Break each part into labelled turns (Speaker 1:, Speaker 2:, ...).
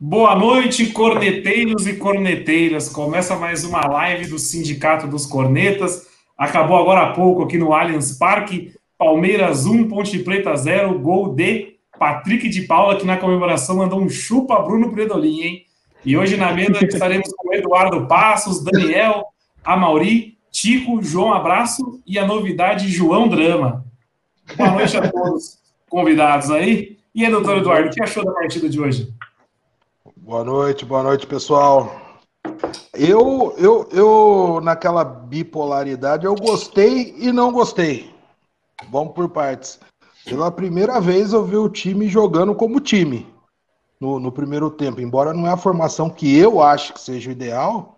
Speaker 1: Boa noite, corneteiros e corneteiras. Começa mais uma live do Sindicato dos Cornetas. Acabou agora há pouco aqui no Allianz Parque. Palmeiras 1, Ponte Preta 0, gol de Patrick de Paula, que na comemoração mandou um chupa Bruno Predolin, hein? E hoje na mesa estaremos com Eduardo Passos, Daniel, Amauri, Tico, João Abraço e a novidade João Drama. Boa noite a todos convidados aí. E aí, doutor Eduardo, o que achou da partida de hoje?
Speaker 2: Boa noite, boa noite, pessoal. Eu, eu, eu, naquela bipolaridade, eu gostei e não gostei. Vamos por partes. Pela primeira vez eu vi o time jogando como time no, no primeiro tempo. Embora não é a formação que eu acho que seja o ideal,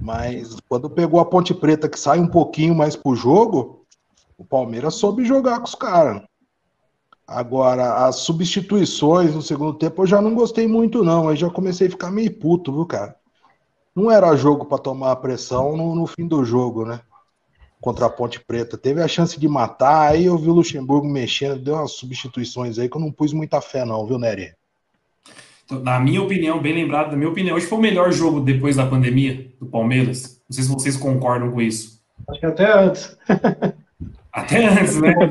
Speaker 2: mas quando pegou a Ponte Preta, que sai um pouquinho mais pro jogo, o Palmeiras soube jogar com os caras. Agora, as substituições no segundo tempo eu já não gostei muito, não. Aí já comecei a ficar meio puto, viu, cara? Não era jogo para tomar a pressão no, no, fim do jogo, né? Contra a Ponte Preta. Teve a chance de matar, aí eu vi o Luxemburgo mexendo, deu umas substituições aí que eu não pus muita fé, não, viu, Nery?
Speaker 1: Na minha opinião, bem lembrado, na minha opinião, hoje foi o melhor jogo depois da pandemia do Palmeiras. Não sei se vocês concordam com isso.
Speaker 3: Acho que até antes.
Speaker 1: Até antes, né?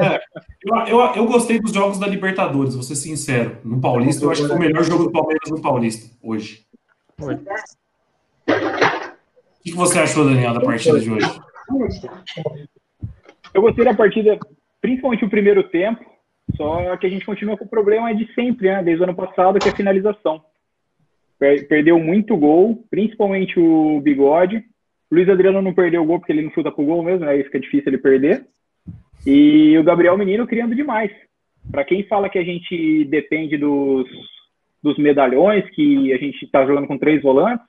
Speaker 1: É, eu, eu, eu, gostei dos jogos da Libertadores, vou ser sincero. No Paulista, eu acho que foi o melhor jogo do Palmeiras no Paulista, hoje. O que você achou, Daniel, da partida de hoje?
Speaker 4: Eu gostei da partida, principalmente o primeiro tempo, só que a gente continua com o problema de sempre, né? Desde o ano passado, que é a finalização. Perdeu muito gol, principalmente o Bigode. Luiz Adriano não perdeu o gol porque ele não chuta pro gol mesmo, né? Isso fica difícil ele perder. E o Gabriel Menino criando demais. Para quem fala que a gente depende dos, dos medalhões, que a gente está jogando com três volantes,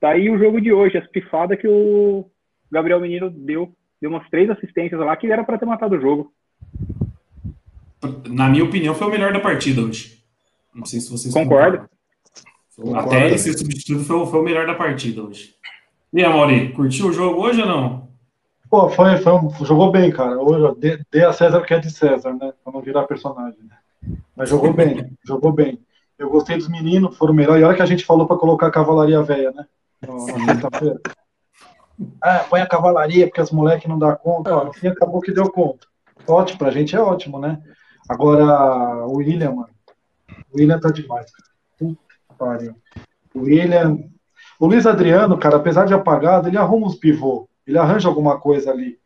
Speaker 4: tá aí o jogo de hoje, as pifadas que o Gabriel Menino deu. Deu umas três assistências lá que era para ter matado o jogo.
Speaker 1: Na minha opinião, foi o melhor da partida hoje. Não sei se vocês
Speaker 4: concordam.
Speaker 1: Até esse substituto foi, foi o melhor da partida hoje. E aí, Mauri, curtiu o jogo hoje ou não?
Speaker 3: Pô, foi, foi um, jogou bem, cara. Hoje, dê, dê a César o que é de César, né? Pra não virar personagem. Né? Mas jogou bem, jogou bem. Eu gostei dos meninos, foram melhor. E olha que a gente falou para colocar a cavalaria velha, né? Na quinta-feira. Ah, põe a cavalaria, porque as moleques não dão conta. Ó, no fim acabou que deu conta. Ótimo, pra gente é ótimo, né? Agora, o William, mano. O William tá demais, cara. Puta pariu. O William, o Luiz Adriano, cara, apesar de apagado, ele arruma uns pivô. Ele arranja alguma coisa ali.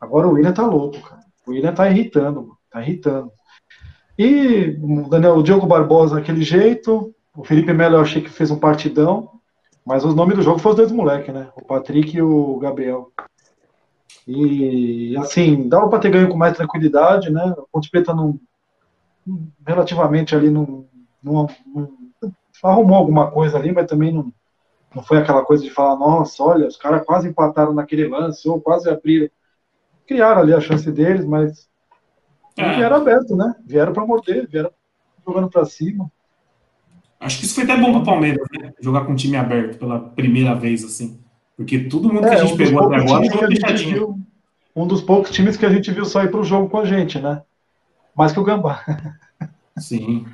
Speaker 3: Agora o William tá louco, cara. O William tá irritando, mano. Tá irritando. E o Daniel, o Diogo Barbosa daquele jeito. O Felipe Melo eu achei que fez um partidão. Mas os nomes do jogo foram os dois moleques, né? O Patrick e o Gabriel. E assim, dava para ter ganho com mais tranquilidade, né? O Ponte Preta não relativamente ali não, arrumou alguma coisa ali, mas também não, não foi aquela coisa de falar, nossa, olha, os caras quase empataram naquele lance, ou quase abriram. Criaram ali a chance deles, mas é. vieram aberto, né? Vieram para morder, vieram jogando para cima.
Speaker 1: Acho que isso foi até bom para o Palmeiras, né? Jogar com um time aberto pela primeira vez, assim. Porque todo mundo que é, a gente um pegou até agora
Speaker 3: viu, Um dos poucos times que a gente viu só ir para o jogo com a gente, né? Mais que o Gambá.
Speaker 1: Sim.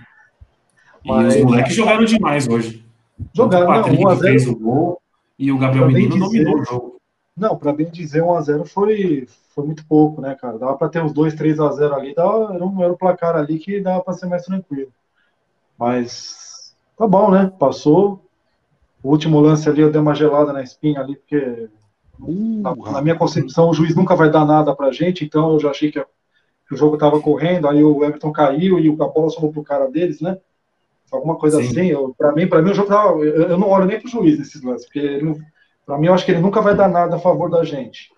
Speaker 1: E Mas, os moleques jogaram demais hoje.
Speaker 3: Jogaram, o
Speaker 1: Patrick não, 1 fez o gol e o Gabriel Menino dominou o jogo.
Speaker 3: Não, para bem dizer, 1x0 foi, foi muito pouco, né, cara? Dava para ter uns 2, 3x0 ali, dava, era, um, era um placar ali que dava para ser mais tranquilo. Mas tá bom, né? Passou. O último lance ali eu dei uma gelada na espinha ali, porque uh, na, na, minha concepção o juiz nunca vai dar nada pra gente, então eu já achei que, que o jogo tava correndo, aí o Everton caiu e o Capola sobrou pro cara deles, né? Alguma coisa Sim. assim. Para mim, para mim o jogo tava, eu, eu, não olho nem pro juiz nesses lances, porque para mim eu acho que ele nunca vai dar nada a favor da gente.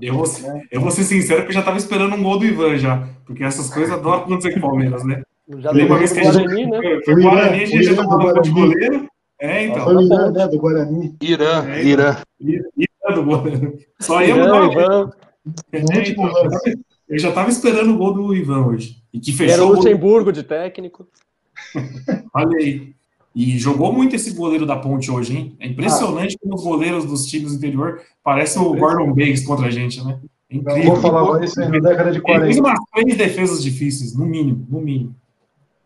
Speaker 1: Eu vou, né? eu vou ser sincero que eu já estava esperando um gol do Ivan já, porque essas coisas adoram acontecer com o Palmeiras, né? Já Lembra uma vez que a gente né? Foi o Guarani, a gente já tomava de goleiro. É, então. Foi o
Speaker 3: Irã, né, do Guarani. Irã, é, Irã.
Speaker 1: Irã do goleiro. Só ia mudar o Ivan. É, então, eu já estava esperando o gol do Ivan hoje.
Speaker 5: E que fechou Era o Luxemburgo de técnico.
Speaker 1: Olha aí. E jogou muito esse goleiro da ponte hoje, hein? É impressionante ah. como os goleiros dos times do interior parecem o Gordon Banks contra a gente, né? É incrível.
Speaker 3: Vou falar isso na década de 40. Ele fez
Speaker 1: umas três defesas difíceis, no mínimo, no mínimo.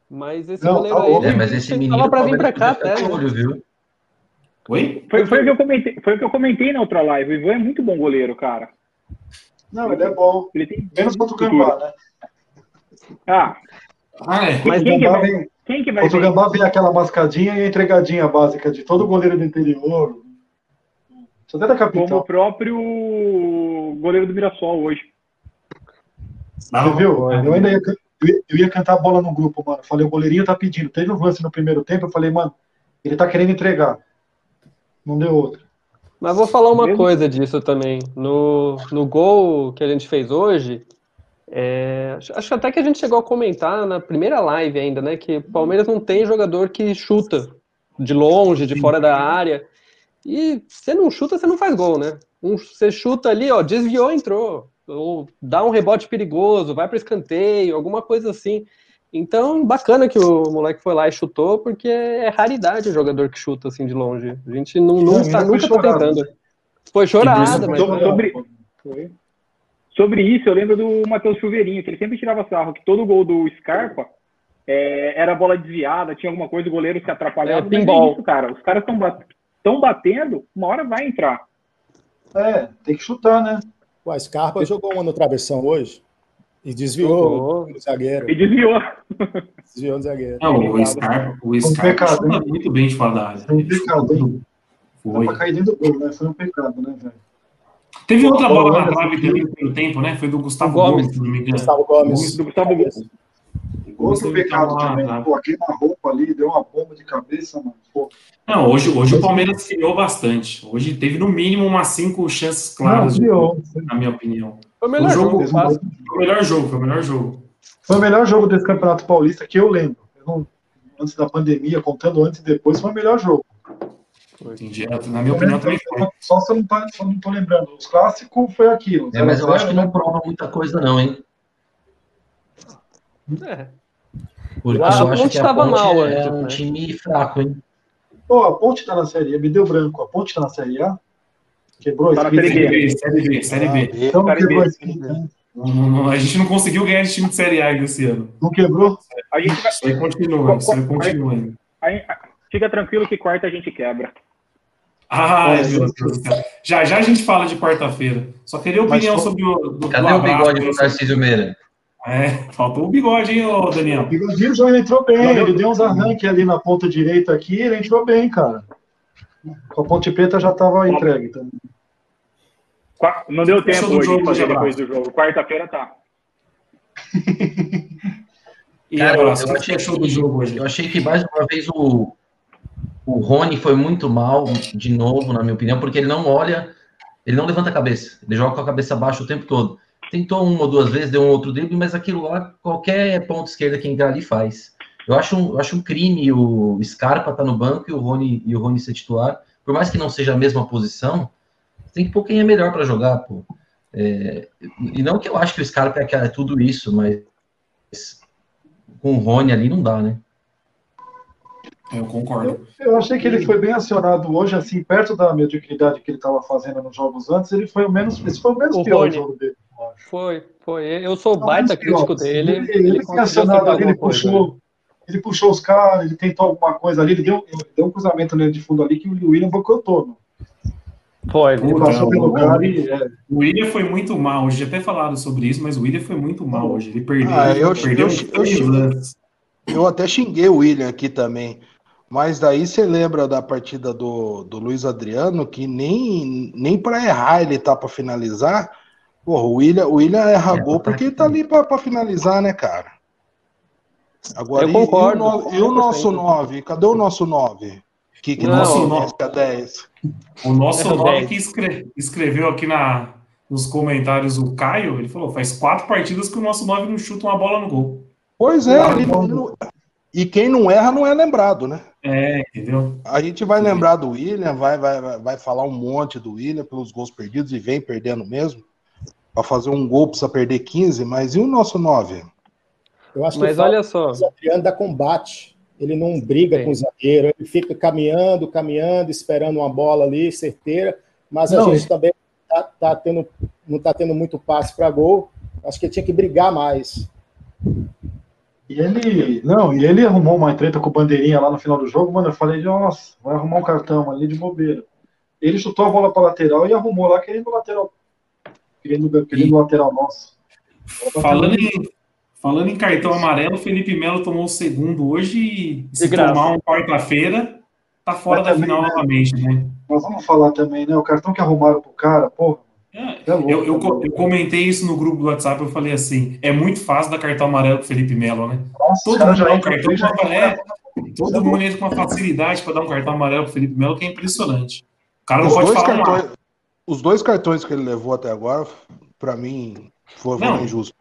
Speaker 5: Mas esse não, goleiro tá aí. É,
Speaker 6: mas esse menino. Tava
Speaker 5: pra vir pra cá, até. Né?
Speaker 4: Olho, viu? Oi? Foi, foi, o que eu comentei, foi o que eu comentei na outra live. O Ivan é muito bom goleiro, cara.
Speaker 3: Não, ele é bom. Ele tem Menos contra o Gambá, né?
Speaker 4: Ah.
Speaker 3: ah é. Mas quem, que vai, vem, quem que vai Contra o Gambá vem aquela mascadinha e a entregadinha básica de todo goleiro do interior.
Speaker 4: Só até da capital. Como o próprio goleiro do Mirassol hoje.
Speaker 3: Você viu? Eu ainda ia, eu ia cantar a bola no grupo, mano. Falei, o goleirinho tá pedindo. Teve um lance no primeiro tempo, eu falei, mano, ele tá querendo entregar. Não deu outra.
Speaker 5: Mas vou falar uma coisa disso também. No, no gol que a gente fez hoje, é, acho até que a gente chegou a comentar na primeira live ainda, né? Que o Palmeiras não tem jogador que chuta de longe, de fora da área. E você não chuta, você não faz gol, né? Um, você chuta ali, ó, desviou, entrou. Ou dá um rebote perigoso, vai para escanteio, alguma coisa assim. Então, bacana que o moleque foi lá e chutou, porque é raridade o jogador que chuta assim de longe. A gente não, não tá, nunca tá tentando. Foi chorada, mas.
Speaker 4: Sobre, sobre isso, eu lembro do Matheus Chuveirinho, que ele sempre tirava sarro, que todo gol do Scarpa é, era bola desviada, tinha alguma coisa, o goleiro se atrapalhava. É, pinball. É isso, cara. Os caras estão bat batendo, uma hora vai entrar.
Speaker 3: É, tem que chutar, né?
Speaker 7: O Scarpa jogou uma no travessão hoje. E desviou
Speaker 4: o zagueiro. E desviou.
Speaker 7: Desviou o zagueiro.
Speaker 1: Não, o Scarpa, o Scarpa um pecado, muito bem de fora da área.
Speaker 3: Foi um pecado, hein? Foi. Cair dentro do gol, né? Foi um pecado, né, velho?
Speaker 1: Teve outra bola na trave também no tempo, né? Foi do Gustavo Gomes, Gomes se não me engano.
Speaker 7: Gustavo Gomes.
Speaker 4: Do Gustavo Gomes.
Speaker 3: Outro pecado também. Pô, aquele na roupa ali, deu uma bomba de cabeça, mano. Pô.
Speaker 1: Não, hoje, hoje o Palmeiras criou bastante. Hoje teve no mínimo umas cinco chances claras, não, na minha opinião.
Speaker 5: Foi o melhor o jogo.
Speaker 1: jogo foi o melhor jogo, foi o melhor jogo.
Speaker 3: Foi o melhor jogo desse Campeonato Paulista que eu lembro. Eu não, antes da pandemia, contando antes e depois, foi o melhor jogo.
Speaker 1: Entendi. Na minha opinião também foi.
Speaker 3: Só se eu não, tá, só não tô lembrando. Os clássicos foi aquilo.
Speaker 6: É, mas eu acho que não prova muita coisa, não, hein?
Speaker 5: É. Porque ah, eu acho que a Ponte mal,
Speaker 6: é um né? time fraco, hein?
Speaker 3: Pô, a Ponte tá na Série A, me deu branco. A Ponte tá na Série A?
Speaker 1: Quebrou tá a Série B. Série B, Série B. Ah, então quebrou a né? a gente não conseguiu ganhar esse time de Série A esse ano.
Speaker 3: Não quebrou?
Speaker 4: A gente vai...
Speaker 1: Isso aí continua, isso aí continua ainda.
Speaker 4: Fica tranquilo que quarta a gente quebra.
Speaker 1: Ah, é, Deus, Já já a gente fala de quarta-feira. Só queria opinião Mas, sobre o.
Speaker 6: Do, Cadê do o bigode do Tarcísio Meira?
Speaker 1: É, faltou o bigode, hein, ô Daniel? O
Speaker 3: bigodinho já entrou bem, ele deu uns arranques ali na ponta direita aqui, ele entrou bem, cara. Com a ponte preta já estava entregue também.
Speaker 4: Não deu tempo hoje jogo, de fazer depois do jogo. Quarta-feira tá.
Speaker 6: e cara, eu, eu, achei que, do jogo hoje. eu achei que mais uma vez o, o Rony foi muito mal, de novo, na minha opinião, porque ele não olha, ele não levanta a cabeça, ele joga com a cabeça baixa o tempo todo tentou uma ou duas vezes, deu um outro drible, mas aquilo lá, qualquer ponto esquerda que entrar ali faz. Eu acho um, eu acho um crime o Scarpa tá no banco e o Rony, e o Rony ser titular. Por mais que não seja a mesma posição, tem que pôr quem é melhor para jogar, pô. É, e não que eu acho que o Scarpa é, é tudo isso, mas com o Rony ali não dá, né?
Speaker 1: Eu concordo.
Speaker 3: Eu, eu, achei que ele foi bem acionado hoje, assim, perto da mediocridade que ele estava fazendo nos jogos antes, ele foi o menos, esse foi o menos o pior Rony. jogo dele.
Speaker 5: Foi, foi. Eu sou não, baita crítico dele.
Speaker 3: Ele, ele, ele foi acionado ali, ele puxou, ele puxou os caras, ele tentou alguma coisa ali, ele deu, ele deu um cruzamento nele de fundo ali que o William bocotou.
Speaker 5: Foi, ele
Speaker 1: passou pelo cara e. É. O William foi muito mal. Hoje até falado sobre isso, mas o William foi muito mal hoje. Ele perdeu. Ah,
Speaker 3: eu,
Speaker 1: perdeu
Speaker 3: eu, eu, eu, até xinguei o William aqui também. Mas daí você lembra da partida do, do Luiz Adriano, que nem, nem para errar ele tá para finalizar. Porra, o William, o William erra é, gol porque ele tá ali para finalizar, né, cara? Agora,
Speaker 5: eu concordo.
Speaker 3: E, e o, nosso 9? Cadê o nosso 9?
Speaker 1: Que, que nosso 9 é 10. O nosso 9 que escre, escreveu aqui na, nos comentários o Caio, ele falou: faz quatro partidas que o nosso 9 não chuta uma bola no gol.
Speaker 2: Pois é, ele, ele, e quem não erra não é lembrado, né?
Speaker 1: É, entendeu?
Speaker 2: A gente vai lembrar do William, vai, vai, vai falar um monte do William pelos gols perdidos e vem perdendo mesmo. Para fazer um gol precisa perder 15, mas e o nosso 9?
Speaker 7: Eu acho mas que olha só. o Adriano dá combate. Ele não briga Sim. com o zagueiro, ele fica caminhando, caminhando, esperando uma bola ali, certeira, mas a não, gente também tá, tá tendo, não está tendo muito passe para gol. Acho que ele tinha que brigar mais.
Speaker 3: E ele, não, e ele arrumou uma treta com o bandeirinha lá no final do jogo, mano. Eu falei, nossa, vai arrumar um cartão ali de bobeira. Ele chutou a bola para lateral e arrumou lá querendo lateral, querendo, querendo e... lateral nosso.
Speaker 1: Falando em, falando em cartão amarelo, Felipe Melo tomou o segundo hoje e se tomar um quarta-feira, tá fora Mas da também, final né? novamente, né?
Speaker 3: Mas vamos falar também, né? O cartão que arrumaram pro cara, porra
Speaker 1: é, louco, eu, eu, né? eu, comentei isso no grupo do WhatsApp, eu falei assim, é muito fácil dar cartão amarelo pro Felipe Melo, né? Nossa, todo mundo dá um cartão com é, todo mundo entra com uma facilidade para dar um cartão amarelo pro Felipe Melo, que é impressionante. O cara não os pode falar
Speaker 2: cartões, Os dois cartões que ele levou até agora, para mim, foram não, injustos.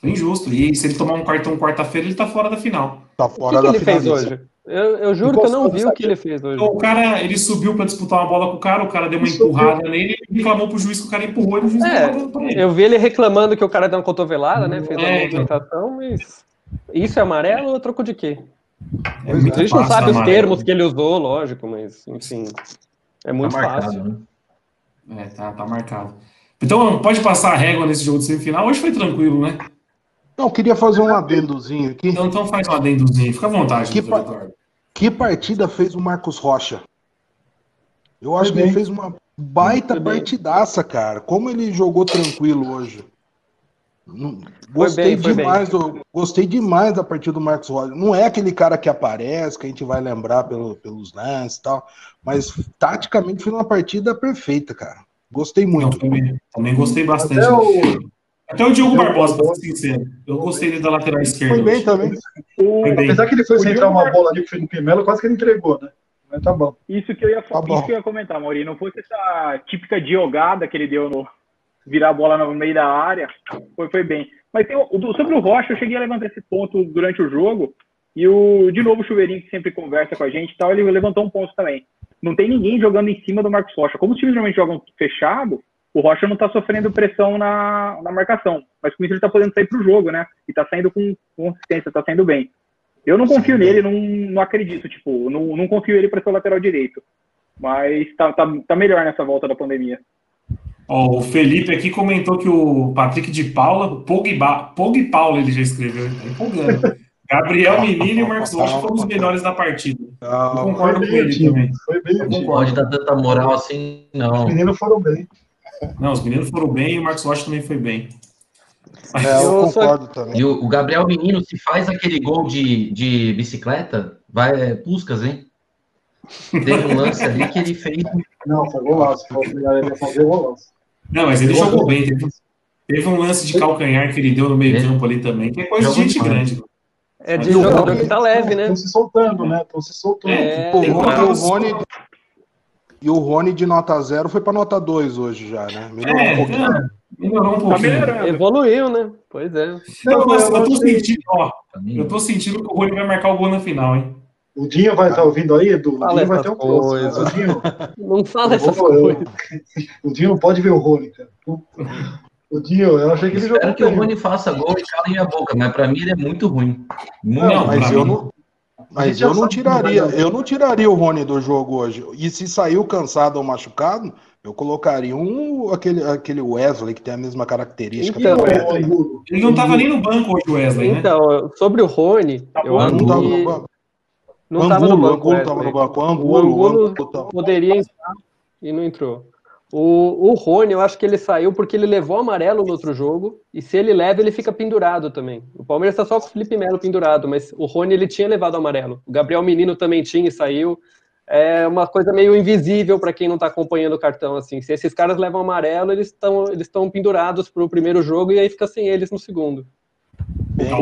Speaker 1: Foi injusto. E se ele tomar um cartão quarta-feira, ele tá fora da final.
Speaker 2: Tá fora o que da
Speaker 5: que ele fez hoje? Eu, eu juro que eu não vi o que ele fez hoje.
Speaker 1: O cara, ele subiu para disputar uma bola com o cara, o cara deu uma empurrada nele e reclamou pro juiz que o cara empurrou e o juiz
Speaker 5: é, Eu vi ele reclamando que o cara deu uma cotovelada, né? Fez é, uma movimentação, mas. Isso é amarelo ou troco de quê? É a gente não sabe os termos que ele usou, lógico, mas, enfim. É muito tá marcado, fácil.
Speaker 1: Né? É, tá, tá marcado. Então, pode passar a régua nesse jogo de semifinal. Hoje foi tranquilo, né?
Speaker 2: Não, queria fazer um adendozinho aqui.
Speaker 1: Então, então faz um adendozinho, fica à vontade.
Speaker 2: Que, pa que partida fez o Marcos Rocha? Eu acho que ele fez uma baita partidaça, cara. Como ele jogou tranquilo hoje. Gostei bem, demais, do, gostei demais da partida do Marcos Rocha. Não é aquele cara que aparece, que a gente vai lembrar pelo, pelos lances e tal, mas taticamente foi uma partida perfeita, cara. Gostei muito. Não,
Speaker 1: também, também, gostei bastante. Até o, até o Diogo Barbosa, pra ser sincero. Eu gostei dele da lateral esquerda.
Speaker 2: Foi bem também.
Speaker 3: O... Foi bem. Apesar que ele foi centrar uma bola ali pro Felipe Melo, quase que ele entregou, né? Mas tá bom.
Speaker 4: Isso que eu ia, tá isso que eu ia comentar, Maurinho. Não fosse essa típica diogada que ele deu no virar a bola no meio da área, foi, foi bem. Mas tem, sobre o Rocha, eu cheguei a levantar esse ponto durante o jogo. E o, de novo, o Chuveirinho, que sempre conversa com a gente e tal, ele levantou um ponto também. Não tem ninguém jogando em cima do Marcos Rocha. Como os times normalmente jogam fechado, o Rocha não está sofrendo pressão na, na marcação, mas com isso ele está podendo sair para o jogo, né? E está saindo com consistência, está saindo bem. Eu não confio Sim. nele, não, não acredito, tipo, não, não confio ele para ser o lateral direito. Mas tá, tá, tá melhor nessa volta da pandemia.
Speaker 1: Oh, o Felipe aqui comentou que o Patrick de Paula, Pogba, Pog Paula ele já escreveu, tá empolgando. Gabriel Menino e o Marcos Rocha foram os melhores da partida. Eu concordo com ele também.
Speaker 6: Foi bem, não pode dar tanta moral assim, não.
Speaker 3: Os meninos foram bem.
Speaker 1: Não, os meninos foram bem e o Marcos Rocha também foi bem.
Speaker 2: É, eu concordo só... também.
Speaker 6: E o, Gabriel Menino, se faz aquele gol de, de bicicleta, vai é, Puscas, hein? Teve um lance ali que ele fez.
Speaker 3: Não, foi golaço. Ele fazer golaço.
Speaker 1: Não, mas ele jogou bem. Teve, teve, um lance de calcanhar que ele deu no meio campo ali também, que é coisa de gente grande.
Speaker 5: É de jogador que tá leve, né?
Speaker 3: Estão se soltando, né? Estão se soltando. É, o
Speaker 2: Rony, e o Rony de nota zero foi para nota 2 hoje já, né? Melhorou é, um pouquinho. É,
Speaker 1: melhorou um pouquinho.
Speaker 5: Tá Evoluiu, né? Pois é.
Speaker 1: Não, mas eu, tô sentindo, ó, eu tô sentindo que o Rony vai marcar o gol na final, hein?
Speaker 3: O Dinho vai estar tá ouvindo aí, Edu? O Dinho vai ter um coisa.
Speaker 5: O Dinho, não fala essas coisas.
Speaker 3: O Dinho não pode ver o Rony, cara. O Dinho, eu achei que ele
Speaker 6: jogou. Espero que o Rony faça gol e cale minha boca, mas pra mim ele é muito ruim.
Speaker 2: Muito não, mas eu não, mas eu não tiraria, eu não tiraria o Rony do jogo hoje. E se saiu cansado ou machucado, eu colocaria um aquele, aquele Wesley que tem a mesma característica.
Speaker 1: Então, ele não estava nem no banco hoje, Wesley. Né?
Speaker 5: Então, sobre o Rony, tá eu acho não que não estava no banco. Angulo estava no banco. Angulo, o Angulo, Angulo poderia entrar e não entrou. O, o Rony, eu acho que ele saiu porque ele levou amarelo no outro jogo, e se ele leva, ele fica pendurado também. O Palmeiras está só com o Felipe Melo pendurado, mas o Rony ele tinha levado amarelo. O Gabriel Menino também tinha e saiu. É uma coisa meio invisível para quem não está acompanhando o cartão. assim. Se esses caras levam amarelo, eles estão eles pendurados para o primeiro jogo e aí fica sem eles no segundo.
Speaker 4: Bem,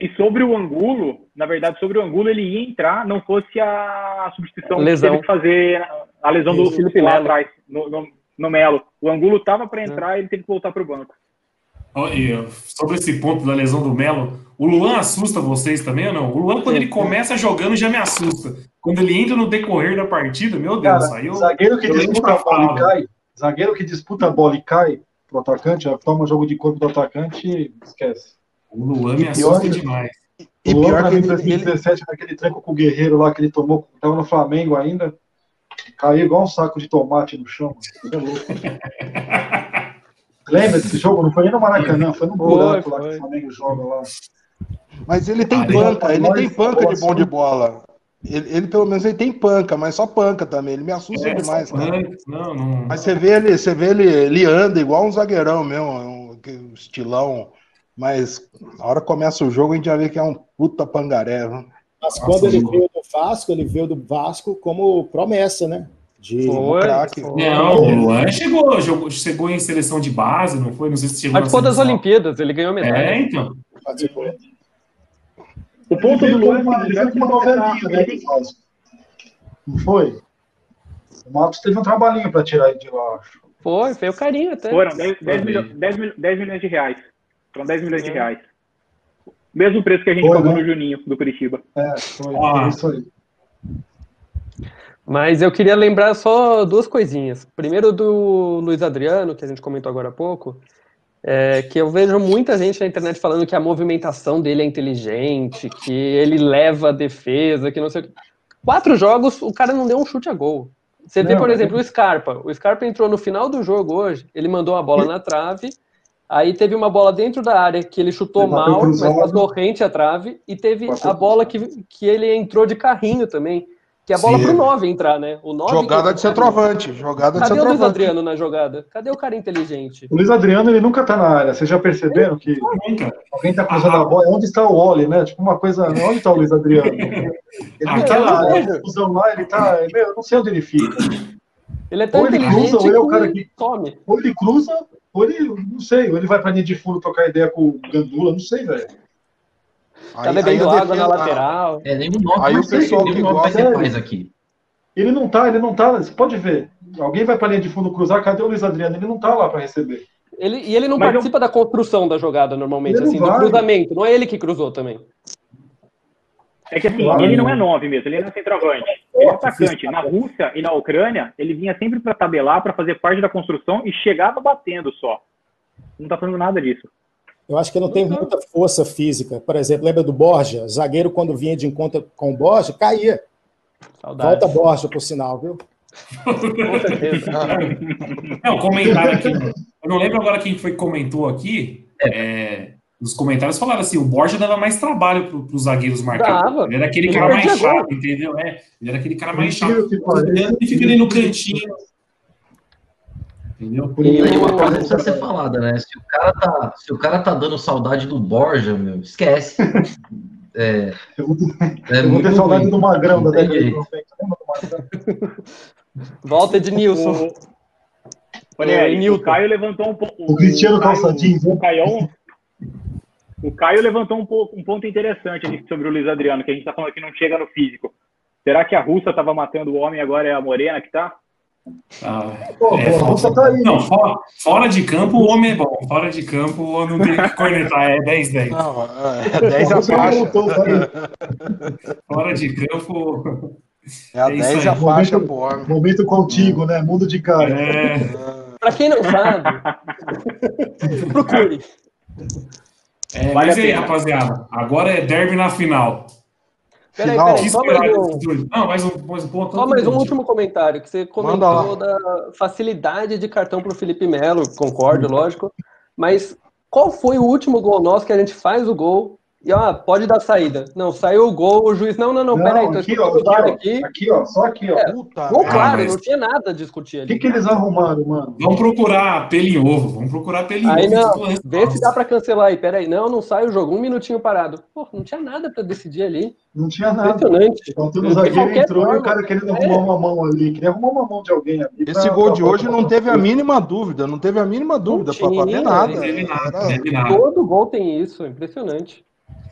Speaker 4: e, e sobre o Angulo, na verdade, sobre o Angulo, ele ia entrar, não fosse a substituição
Speaker 5: lesão. que teve
Speaker 4: que fazer a lesão do Felipe lá atrás, no, no, no Melo. O Angulo tava para entrar e ele teve que voltar para o banco.
Speaker 1: Sobre esse ponto da lesão do Melo, o Luan assusta vocês também ou não? O Luan, quando ele começa jogando, já me assusta. Quando ele entra no decorrer da partida, meu Deus,
Speaker 3: Cara, saiu. Zagueiro que disputa a bola e cai, zagueiro que disputa a bola e cai pro atacante, toma jogo de corpo do atacante, esquece.
Speaker 1: O Luan me assusta demais.
Speaker 3: E o pior que em 2017, ele... naquele tranco com o Guerreiro lá que ele tomou, tava no Flamengo ainda, caiu igual um saco de tomate no chão. Lembra desse jogo? Não foi nem no Maracanã, foi no buraco lá que o Flamengo joga lá.
Speaker 2: Mas ele tem panca, ele tem panca de bom de bola. Ele, ele, pelo menos ele tem panca, mas só panca também. Ele me assusta é, demais, cara. Não, não... Mas você vê ele, você vê ele, ele anda igual um zagueirão mesmo, um, um estilão. Mas na hora que começa o jogo, a gente já vê que é um puta pangaré. Viu?
Speaker 7: Mas quando ele veio do Vasco, ele veio do Vasco como promessa, né?
Speaker 1: De foi, craque. Não, o Luan chegou, jogou, chegou em seleção de base, não foi? Não sei se chegou
Speaker 5: Participou das Olimpíadas, ele ganhou medalha.
Speaker 1: É, então.
Speaker 3: O ponto do Luan é que uma novelinha, né? Não foi? O Marcos teve um trabalhinho para tirar ele de lá, acho.
Speaker 5: Foi, foi o carinho até.
Speaker 4: Foram 10, 10, milhões, 10, 10 milhões de reais. Foram 10 milhões é. de reais. Mesmo preço que a gente foi, pagou né? no Juninho, do Curitiba.
Speaker 3: É, foi, ah. foi isso aí.
Speaker 5: Mas eu queria lembrar só duas coisinhas. Primeiro do Luiz Adriano, que a gente comentou agora há pouco, é, que eu vejo muita gente na internet falando que a movimentação dele é inteligente, que ele leva a defesa, que não sei o que. Quatro jogos, o cara não deu um chute a gol. Você vê, por exemplo, o Scarpa. O Scarpa entrou no final do jogo hoje, ele mandou a bola na trave, aí teve uma bola dentro da área que ele chutou ele mal, mas passou rente à trave, e teve a bola que, que ele entrou de carrinho também que é a bola Sim. pro 9 entrar, né? O 9
Speaker 2: jogada de centroavante. Jogada
Speaker 5: Cadê
Speaker 2: de centroavante.
Speaker 5: o Luiz Adriano na jogada? Cadê o cara inteligente?
Speaker 3: O Luiz Adriano, ele nunca tá na área. Vocês já perceberam que alguém tá cruzando ah, a bola? Onde está o Oli, né? Tipo uma coisa. Onde tá o Luiz Adriano? Ele não tá na área. lá, ele tá. Eu não sei onde ele fica.
Speaker 5: Ele é tão ou ele
Speaker 3: cruza, ou ele é o cara
Speaker 5: que. Tome.
Speaker 3: Ou ele cruza, ou ele. Não sei. Ou ele vai pra linha de fundo trocar ideia com o Gandula, não sei, velho.
Speaker 5: Tá bebendo água na lateral.
Speaker 6: É, nem o nome, aí o pessoal que gosta faz aqui.
Speaker 3: Ele não tá, ele não tá. Você pode ver. Alguém vai para a linha de fundo cruzar, cadê o Luiz Adriano? Ele não tá lá para receber.
Speaker 5: Ele, e ele não Mas participa eu... da construção da jogada normalmente, assim, do cruzamento. Não é ele que cruzou também.
Speaker 4: É que assim, claro. ele não é nove mesmo, ele é centroavante. Ele é atacante. Na Rússia e na Ucrânia, ele vinha sempre para tabelar, para fazer parte da construção e chegava batendo só. Não tá fazendo nada disso.
Speaker 7: Eu acho que não tem muita força física. Por exemplo, lembra do Borja? Zagueiro, quando vinha de encontro com o Borja, caía. Saudades. Volta Borja, por sinal, viu?
Speaker 1: Com certeza. Não, comentário aqui. Eu não lembro agora quem foi que comentou aqui. É, nos comentários falaram assim: o Borja dava mais trabalho para os zagueiros marcar. Ele era aquele ele cara mais chato, entendeu? É, ele era aquele cara mais chato. Ele fica ali no cantinho.
Speaker 6: Entendeu? E uma coisa precisa ser falada, né? Se o cara tá, se o cara tá dando saudade do Borja, meu, esquece. É,
Speaker 3: eu vou, é eu vou ter saudade ruim. do Magrão da década de 90.
Speaker 5: Volta Ednilson.
Speaker 4: Olha aí, o Caio levantou um pouco.
Speaker 3: O Cristiano Calça Jeans.
Speaker 4: O Caio, o Caio levantou um, pouco, um ponto interessante ali sobre o Luiz Adriano, que a gente está falando que não chega no físico. Será que a Russa estava matando o homem e agora é a Morena que está?
Speaker 1: Ah, Pô, é, fora, tá aí, não, fora, fora, de campo o homem é bom. Fora de campo o homem não tem que cornetar. É 10-10. Não,
Speaker 2: é 10 a faixa.
Speaker 1: fora de campo.
Speaker 2: É a é 10 a faixa, pô.
Speaker 3: Momento contigo, né? Mundo de cara. É.
Speaker 5: Pra quem não sabe, procure.
Speaker 1: É, vale mas aí, rapaziada, agora é derby na final.
Speaker 5: Peraí, peraí, só mais um. Não, mais um, mais um ponto. Só mais um último comentário, que você comentou da facilidade de cartão para o Felipe Melo, concordo, lógico. Mas qual foi o último gol nosso que a gente faz o gol e ó, pode dar saída. Não, saiu o gol, o juiz. Não, não, não, não peraí, tô
Speaker 3: aqui, ó, aqui, aqui. Aqui, ó, só aqui, ó. É,
Speaker 5: Puta, gol claro, mas... não tinha nada a discutir ali.
Speaker 3: O que, que eles arrumaram, mano?
Speaker 1: Vamos procurar pelo em ovo, vamos procurar pelo em
Speaker 5: aí, ovo. Não, vê se dá pra cancelar aí, peraí. Não, não sai o jogo, um minutinho parado. Pô, não tinha nada pra decidir ali.
Speaker 3: Não tinha nada. Impressionante. Então, o zagueiro entrou forma. e o cara querendo é. arrumar uma mão ali, queria arrumar uma mão de alguém ali.
Speaker 2: Esse pra, gol pra, de hoje não teve a mínima dúvida, não teve a mínima dúvida pra fazer nada. Não
Speaker 5: teve nada, Todo gol tem isso, impressionante.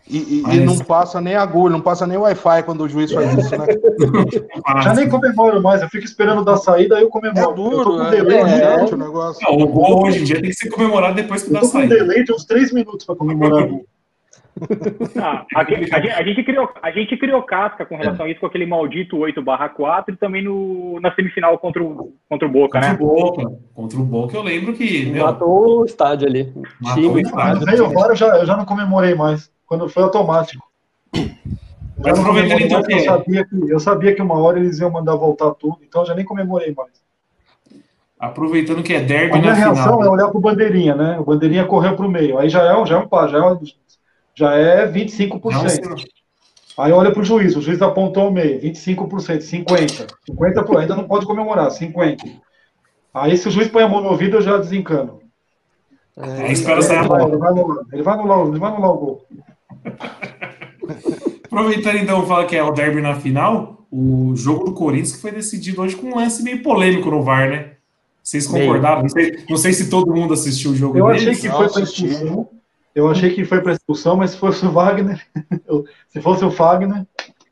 Speaker 2: E, e, Mas... e, não passa nem agulha, não passa nem Wi-Fi quando o juiz faz isso, né?
Speaker 3: Já nem comemoro mais, eu fico esperando dar saída, aí eu comemoro.
Speaker 2: É duro, é, delay,
Speaker 1: é, o negócio. Não, o gol hoje em dia tem que ser comemorado depois que dá saída. Eu tô com
Speaker 3: um delay de uns três minutos para comemorar.
Speaker 4: Ah, a, gente, a, gente, criou, a gente criou casca com relação a isso com aquele maldito 8 4 e também no, na semifinal contra o, contra o Boca,
Speaker 1: contra
Speaker 4: né?
Speaker 1: O Boca. Contra o Boca, eu lembro que.
Speaker 5: Meu, Matou o estádio ali.
Speaker 3: Matou Time, o estádio. Eu já, eu já não comemorei mais. Quando foi automático.
Speaker 1: Mas aproveitando então
Speaker 3: que... Eu sabia, que, eu sabia que uma hora eles iam mandar voltar tudo, então eu já nem comemorei mais.
Speaker 1: Aproveitando que é derby
Speaker 3: a minha reação é olhar pro bandeirinha, né? O bandeirinha correu pro meio. Aí já é, já é um pá, já é, já é 25%. Não, Aí olha pro juiz, o juiz apontou o meio, 25%, 50%. 50% ainda não pode comemorar, 50%. Aí se o juiz põe a mão no ouvido, eu já desencano.
Speaker 1: É, espera sair a bola. Ele vai anular,
Speaker 3: ele vai anular, ele vai anular o gol.
Speaker 1: Aproveitando então, fala que é o derby na final, o jogo do Corinthians que foi decidido hoje com um lance meio polêmico no VAR, né? Vocês concordaram? Não sei, não sei se todo mundo assistiu o jogo
Speaker 3: Eu deles. achei que foi para expulsão. Eu achei que foi para expulsão, mas se fosse o Wagner, se fosse o Fagner,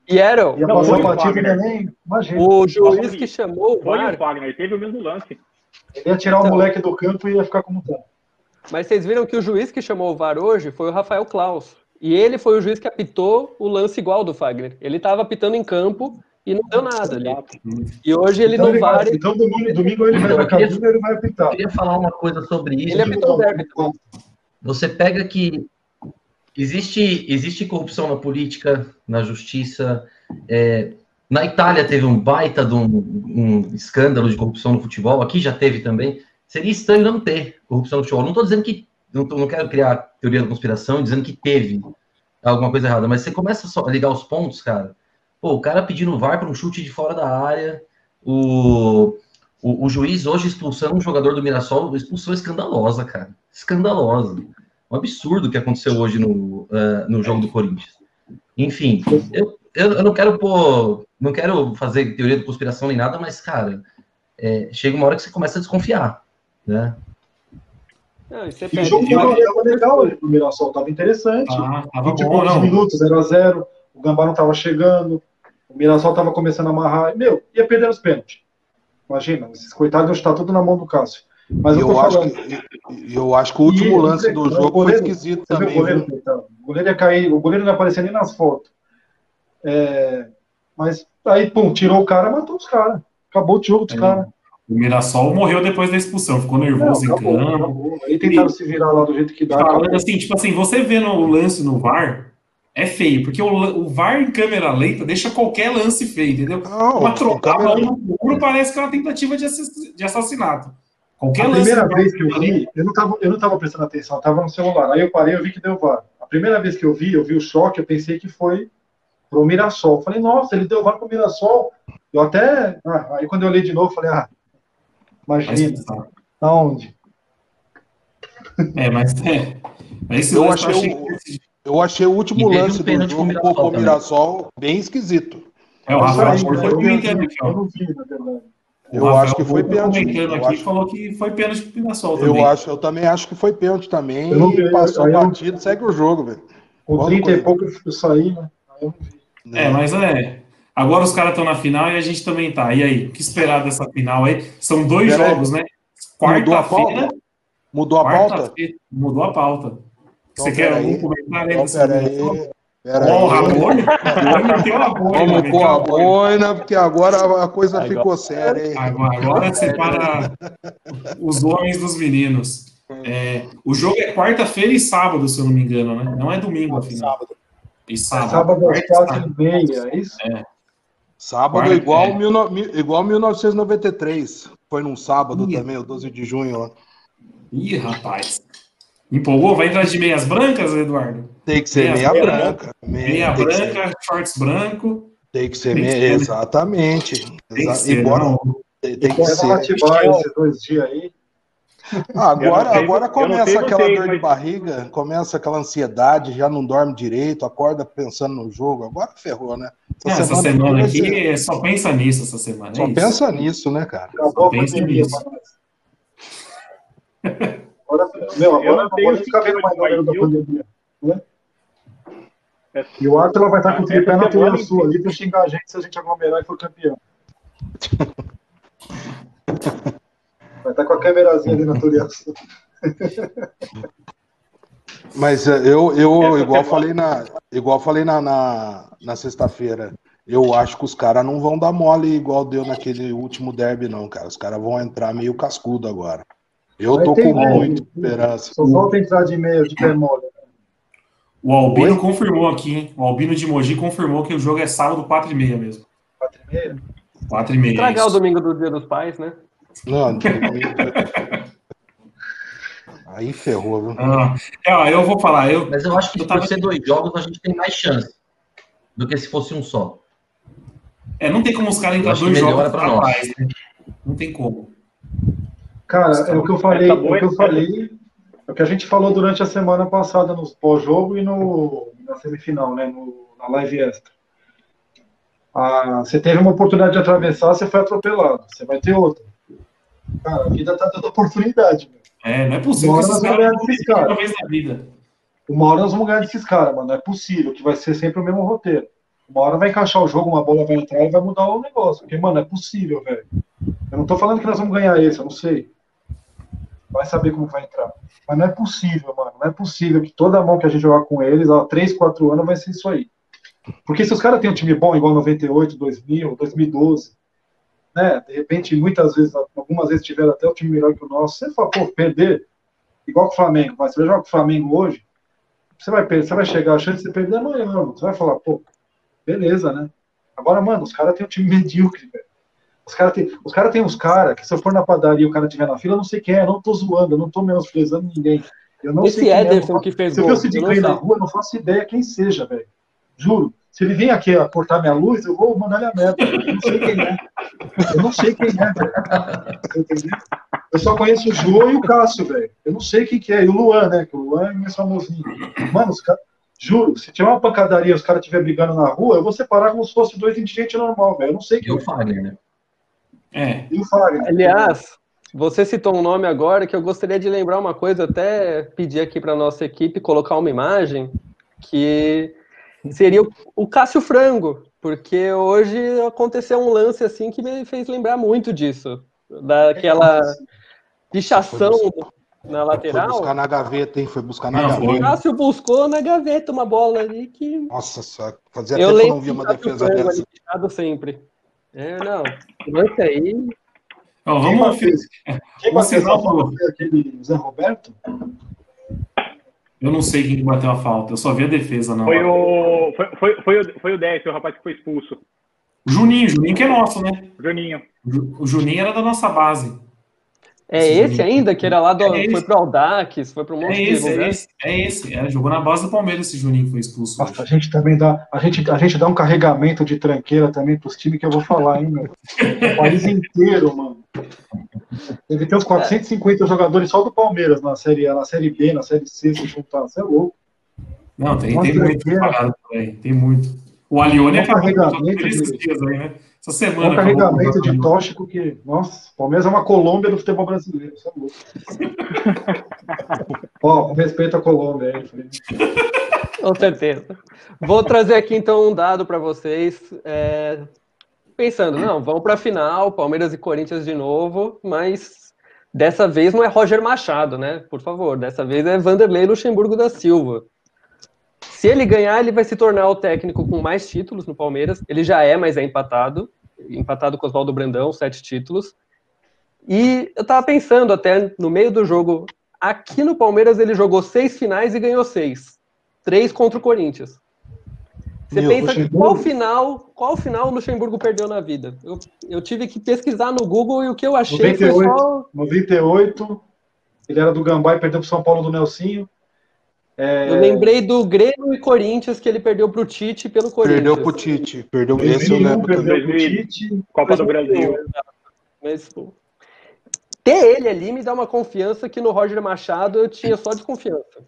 Speaker 5: e era.
Speaker 3: Ia
Speaker 5: não,
Speaker 3: passar a partida nem.
Speaker 5: Imagina. O juiz que chamou
Speaker 4: o Foi o Fagner, ele teve o mesmo lance.
Speaker 3: Ele ia tirar então, o moleque do campo e ia ficar como tá.
Speaker 5: Mas vocês viram que o juiz que chamou o VAR hoje foi o Rafael Klaus. E ele foi o juiz que apitou o lance igual do Fagner. Ele estava apitando em campo e não deu nada ali. E hoje ele então, não vai.
Speaker 3: Então domingo, domingo ele vai para queria, ele vai apitar.
Speaker 6: Eu queria falar uma coisa sobre isso.
Speaker 5: Ele apitou o derby
Speaker 6: Você pega que existe, existe corrupção na política, na justiça. É, na Itália teve um baita de um, um, escândalo de corrupção no futebol, aqui já teve também. Seria estranho não ter corrupção no futebol. Não estou dizendo que não, não quero criar teoria da conspiração dizendo que teve alguma coisa errada, mas você começa a ligar os pontos, cara. Pô, o cara pedindo VAR para um chute de fora da área, o, o, o, juiz hoje expulsando um jogador do Mirassol, expulsão escandalosa, cara. Escandalosa. Um absurdo que aconteceu hoje no, uh, no jogo do Corinthians. Enfim, eu, eu, eu, não quero pôr, não quero fazer teoria de conspiração nem nada, mas, cara, é, chega uma hora que você começa a desconfiar, né?
Speaker 3: Não, e o jogo estava legal no Mirassol, estava interessante. Ah, tava 20 bom, não. minutos, 0x0, o Gambá não estava chegando, o Mirassol estava começando a amarrar. Meu, ia perder os pênaltis. Imagina, esses coitados estão tudo na mão do Cássio. Mas eu, eu
Speaker 2: acho que, eu acho que o último e, lance do jogo goleiro, foi esquisito também.
Speaker 3: O goleiro, o goleiro ia cair, o goleiro não aparecia nem nas fotos. É, mas aí, pum, tirou o cara, matou os caras. Acabou o jogo dos é. caras.
Speaker 1: O Mirassol morreu depois da expulsão, ficou nervoso não, acabou, em campo. Acabou.
Speaker 3: Aí tentaram e, se virar lá do jeito que dá.
Speaker 1: Falando assim, tipo assim, você vendo o lance no VAR, é feio, porque o, o VAR em câmera lenta deixa qualquer lance feio, entendeu? Não, uma trocada no muro parece que é uma tentativa de, de assassinato.
Speaker 3: Qualquer a primeira vez que eu vi, eu não estava eu não tava prestando atenção, eu estava no celular. Aí eu parei, eu vi que deu VAR. A primeira vez que eu vi, eu vi o choque, eu pensei que foi pro Mirassol. falei, nossa, ele deu VAR pro Mirassol. Eu até. Ah, aí quando eu olhei de novo, falei, ah, Imagina. Mas, Aonde?
Speaker 1: É, mas é.
Speaker 2: Mas eu, achei eu, achei, o, eu achei o último lance um do jogo com o Mirassol bem esquisito.
Speaker 1: É, o Rafael foi comentando aqui, ó.
Speaker 2: Eu. Eu acho que foi pênalti.
Speaker 1: comentando aqui acho... falou que foi pênalti pro Mirassol
Speaker 2: também. Eu, acho, eu também acho que foi pênalti também. Eu não vi, passou o partido, segue o jogo, velho.
Speaker 3: Com 30 e pouco eu saí, né?
Speaker 1: É, mas é. Agora os caras estão na final e a gente também tá. E aí, o que esperar dessa final aí? São dois Pera jogos, aí. né?
Speaker 2: Quarta-feira. Mudou a pauta?
Speaker 1: Mudou a pauta. Então, Você quer
Speaker 2: um comentário aí? Então, pera aí. Pera
Speaker 1: Honra
Speaker 2: aí.
Speaker 1: a boina?
Speaker 2: Vamos pôr a boina, porque agora a coisa agora, ficou séria, hein?
Speaker 1: Agora, agora separa os homens dos meninos. É, o jogo é quarta-feira e sábado, se eu não me engano, né? Não é domingo, afinal. Sábado.
Speaker 3: E sábado. Sábado às quatro e meia, é isso? É.
Speaker 2: Sábado Quarta, igual, é. mil, igual 1993. Foi num sábado Ih. também, o 12 de junho. Ó.
Speaker 1: Ih, rapaz. Empolgou? Vai entrar de meias brancas, Eduardo?
Speaker 2: Tem que ser meia branca.
Speaker 1: Meia, meia branca, shorts branco.
Speaker 2: Tem que ser meia, exatamente.
Speaker 1: Tem que ser, Embora,
Speaker 3: não. Tem, tem que ser. ativar esses dois dias aí.
Speaker 2: Agora, sei, agora começa aquela dor de barriga, começa aquela ansiedade, já não dorme direito, acorda pensando no jogo. Agora ferrou, né?
Speaker 1: Essa, essa semana, semana aqui ser... só pensa nisso essa semana. É
Speaker 2: só
Speaker 1: isso.
Speaker 2: pensa nisso, né, cara?
Speaker 1: Só pensa nisso.
Speaker 3: Agora, meu, agora eu não tenho ficar vendo mais da pandemia. Né? E o Arthur vai estar com o tripé na Trilha Sul ali para xingar a gente se a gente aglomerar e for campeão. Vai estar com a câmerazinha ali na Sul.
Speaker 2: Mas eh, eu, eu igual falei na, igual falei na, na, na sexta-feira, eu acho que os caras não vão dar mole igual deu naquele último derby, não, cara. Os caras vão entrar meio cascudo agora. Eu tô com muita esperança.
Speaker 3: Só falta entrar de meio, de pé mole.
Speaker 1: O Albino Oi? confirmou aqui, hein? O Albino de Mogi confirmou que o jogo é sábado, 4 e meia mesmo.
Speaker 3: 4 e meia?
Speaker 1: 4 e meia.
Speaker 5: Estragar o domingo do Dia dos Pais, né?
Speaker 2: Não, Aí ferrou, viu?
Speaker 1: Ah, é, eu vou falar. Eu,
Speaker 6: Mas eu acho que se tava... ser dois jogos, a gente tem mais chance do que se fosse um só.
Speaker 1: É, não tem como os caras entrar dois jogos para nós. Né? Não tem como.
Speaker 3: Cara, é o que eu falei, é o que eu falei é o que a gente falou durante a semana passada no pós-jogo e no, na semifinal, né? No, na live extra. Ah, você teve uma oportunidade de atravessar, você foi atropelado. Você vai ter outra. Cara, a vida tá dando oportunidade. Meu.
Speaker 1: É, não é possível. Uma hora nós vamos ganhar desses caras.
Speaker 3: Uma hora nós vamos ganhar desses caras, mano. Não é possível que vai ser sempre o mesmo roteiro. Uma hora vai encaixar o jogo, uma bola vai entrar e vai mudar o negócio. Porque, mano, é possível, velho. Eu não tô falando que nós vamos ganhar esse, eu não sei. Vai saber como vai entrar. Mas não é possível, mano. Não é possível que toda mão que a gente jogar com eles, ó, 3, 4 anos, vai ser isso aí. Porque se os caras têm um time bom, igual 98, 2000, 2012, né? De repente, muitas vezes, algumas vezes tiveram até o time melhor que o nosso. Você fala, pô, perder, igual o Flamengo, mas você vai jogar com o Flamengo hoje, você vai, perder, você vai chegar, a chance de você perder amanhã, mano. Você vai falar, pô, beleza, né? Agora, mano, os caras têm um time medíocre, velho. Os caras têm os cara tem uns caras que se eu for na padaria e o cara estiver na fila, eu não sei quem é, eu não tô zoando, eu não tô menosprezando ninguém. Eu não
Speaker 5: Esse
Speaker 3: sei
Speaker 5: quem Ederson é, que fez
Speaker 3: Se eu o Sid na rua, eu não faço ideia quem seja, velho. Juro. Se ele vem aqui a cortar minha luz, eu vou mandar ele a merda. Eu não sei quem é. Eu não sei quem é, velho. Eu só conheço o João e o Cássio, velho. Eu não sei quem que é. E o Luan, né? Que o Luan é mais famosinho. Mano, os caras. Juro, se tiver uma pancadaria e os caras estiverem brigando na rua, eu vou separar como se fosse dois indigentes normal, velho. Eu não sei quem
Speaker 6: é. E o Fagner, né?
Speaker 1: É.
Speaker 3: E o Fagner.
Speaker 5: Aliás, você citou um nome agora que eu gostaria de lembrar uma coisa, até pedir aqui para nossa equipe colocar uma imagem que seria o, o Cássio Frango, porque hoje aconteceu um lance assim que me fez lembrar muito disso, daquela pichação na lateral.
Speaker 2: Foi buscar na gaveta, hein? Foi buscar na não, gaveta.
Speaker 5: O Cássio buscou na gaveta uma bola ali que.
Speaker 2: Nossa, só fazia eu tempo que eu não via uma defesa dessa.
Speaker 5: Ali, sempre. É, não. Lance aí.
Speaker 1: Não, vamos
Speaker 3: quem quem bateu aquele Zé Roberto?
Speaker 1: Eu não sei quem bateu a falta, eu só vi a defesa. Não.
Speaker 4: Foi o, foi, foi, foi, o, foi o o rapaz que foi expulso.
Speaker 1: Juninho, Juninho que é nosso, né?
Speaker 4: Juninho.
Speaker 1: O Juninho era da nossa base.
Speaker 5: É esse, esse ainda, que era lá do. É foi pro Aldax, foi pro monte
Speaker 1: é esse, de É esse, é esse. É, jogou na base do Palmeiras esse Juninho que foi expulso.
Speaker 3: Nossa, a gente também dá. A gente, a gente dá um carregamento de tranqueira também pros times que eu vou falar, hein, meu? O país inteiro, mano. Deve ter uns 450 jogadores só do Palmeiras na série A, na série B, na série C, se juntar. Você é louco.
Speaker 1: Não, tem, tem muito também. Tem muito. O Alione acabou com esses dias aí, né? Essa semana.
Speaker 3: Um carregamento de tóxico que. Nossa, o Palmeiras é uma Colômbia do futebol brasileiro. Isso é louco. Ó, com respeito à Colômbia aí.
Speaker 5: Com certeza. Vou trazer aqui então um dado para vocês. É, pensando, não, vamos para a final, Palmeiras e Corinthians de novo, mas dessa vez não é Roger Machado, né? Por favor, dessa vez é Vanderlei Luxemburgo da Silva. Se ele ganhar, ele vai se tornar o técnico com mais títulos no Palmeiras. Ele já é, mas é empatado. Empatado com Oswaldo Brandão, sete títulos. E eu tava pensando até no meio do jogo, aqui no Palmeiras ele jogou seis finais e ganhou seis. Três contra o Corinthians. Você Meu, pensa Luxemburgo... qual final, qual final o Luxemburgo perdeu na vida? Eu, eu tive que pesquisar no Google e o que eu achei 98, foi só...
Speaker 3: 98, ele era do Gambá e perdeu pro São Paulo do Nelsinho.
Speaker 5: É... Eu lembrei do Grêmio e Corinthians que ele perdeu para o Tite pelo Corinthians.
Speaker 2: Perdeu para o Tite. Perdeu esse eu lembro.
Speaker 4: Perdeu pro Tite. Copa do Brasil.
Speaker 5: Mas, pô, ter ele ali me dá uma confiança que no Roger Machado eu tinha só desconfiança.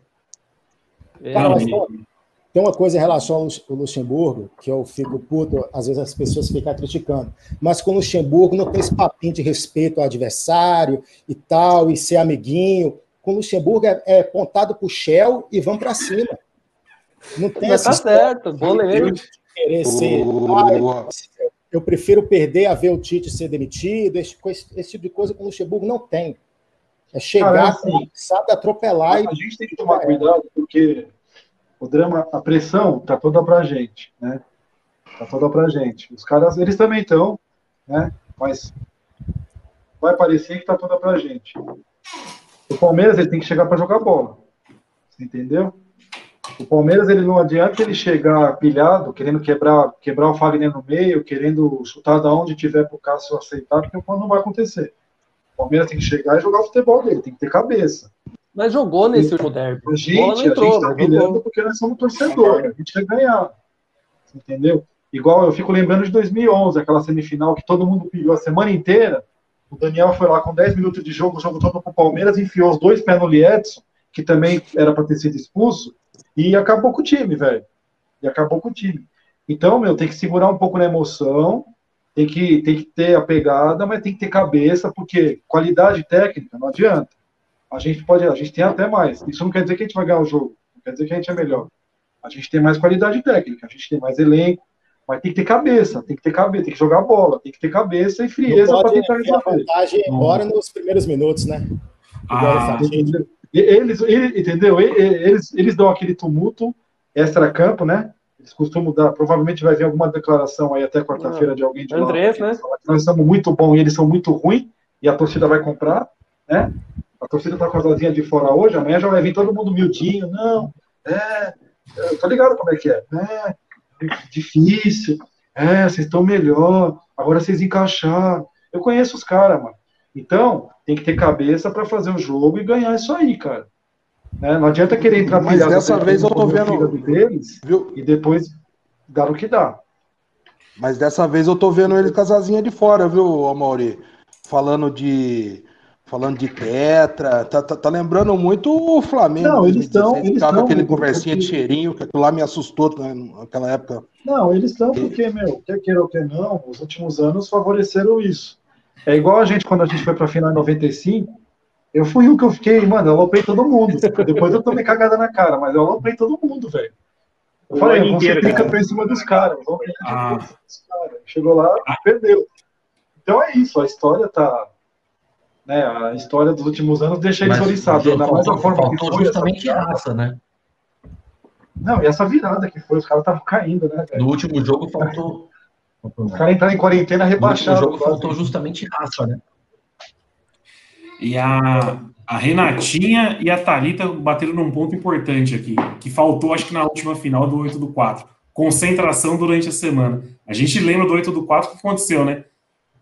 Speaker 7: É, Cara, mas, tem uma coisa em relação ao Luxemburgo que eu fico puto, às vezes as pessoas ficam criticando, mas com o Luxemburgo não tem esse papinho de respeito ao adversário e tal, e ser amiguinho com o Luxemburgo é, é pontado para o Shell e vão para cima. Não tem Mas
Speaker 5: tá certo, goleiro.
Speaker 7: Querer ser. Ah, eu prefiro perder a ver o Tite ser demitido, esse, esse tipo de coisa que o Luxemburgo não tem. É chegar, Cara, assim, sabe, atropelar.
Speaker 3: A e... gente tem que tomar cuidado, porque o drama, a pressão tá toda pra gente, né? Tá toda pra gente. Os caras, eles também estão, né? Mas vai parecer que tá toda pra gente. O Palmeiras ele tem que chegar para jogar bola. Você entendeu? O Palmeiras ele não adianta ele chegar pilhado, querendo quebrar, quebrar o Fagner no meio, querendo chutar da onde tiver para o Cássio aceitar, porque não vai acontecer. O Palmeiras tem que chegar e jogar o futebol dele, tem que ter cabeça.
Speaker 5: Mas jogou nesse último derby.
Speaker 3: A gente, entrou, a gente tá pilhando porque nós somos torcedores, a gente quer ganhar. Você entendeu? Igual eu fico lembrando de 2011, aquela semifinal que todo mundo pilhou a semana inteira. O Daniel foi lá com 10 minutos de jogo, o jogo todo com o Palmeiras, enfiou os dois pés no Liedson, que também era para ter sido expulso, e acabou com o time, velho. E acabou com o time. Então, meu, tem que segurar um pouco na emoção, tem que, tem que ter a pegada, mas tem que ter cabeça, porque qualidade técnica não adianta. A gente pode, a gente tem até mais. Isso não quer dizer que a gente vai ganhar o jogo, não quer dizer que a gente é melhor. A gente tem mais qualidade técnica, a gente tem mais elenco, mas tem que ter cabeça, tem que ter cabeça, tem que jogar bola, tem que ter cabeça e frieza para tentar
Speaker 7: resolver. a vantagem embora nos primeiros minutos, né?
Speaker 3: Ah, eles, eles, entendeu? Eles, eles dão aquele tumulto extra-campo, né? Eles costumam dar, provavelmente vai vir alguma declaração aí até quarta-feira de alguém de
Speaker 5: Andrés,
Speaker 3: lá, né? Nós somos muito bons e eles são muito ruins, e a torcida vai comprar, né? A torcida tá com as asinhas de fora hoje, amanhã já vai vir todo mundo miudinho, não, é, eu tô ligado como é que é, né? Difícil. É, vocês estão melhor. Agora vocês encaixaram. Eu conheço os caras, mano. Então, tem que ter cabeça para fazer o jogo e ganhar isso aí, cara. Né? Não adianta querer entrar
Speaker 2: Mas dessa vez eu tô vendo
Speaker 3: deles viu? e depois dar o que dá.
Speaker 2: Mas dessa vez eu tô vendo ele com de fora, viu, Amaury? Falando de falando de tetra, tá, tá, tá, lembrando muito o Flamengo.
Speaker 3: Não, eles estão. Eles
Speaker 2: estão aquele conversinha porque... de cheirinho, que aquilo lá me assustou né, naquela época.
Speaker 3: Não, eles estão porque, meu, quer queira ou quer não, os últimos anos favoreceram isso. É igual a gente, quando a gente foi pra final em 95, eu fui o que eu fiquei, mano, eu aloprei todo mundo. Depois eu tomei cagada na cara, mas eu aloprei todo mundo, velho. Eu falei, você fica pra cima dos caras. Ah. Chegou lá, ah. perdeu. Então é isso, a história tá né, a história dos últimos anos deixa eles oriçados. Ainda mais a forma
Speaker 6: que foi. justamente essa raça, né?
Speaker 3: Não, e essa virada que foi, os caras estavam caindo, né?
Speaker 6: No último jogo faltou.
Speaker 3: Os caras entraram em quarentena rebaixado.
Speaker 6: No jogo faltou justamente raça, né?
Speaker 1: E a, a Renatinha e a Thalita bateram num ponto importante aqui, que faltou, acho que na última final do 8 do 4. Concentração durante a semana. A gente lembra do 8 do 4 o que aconteceu, né?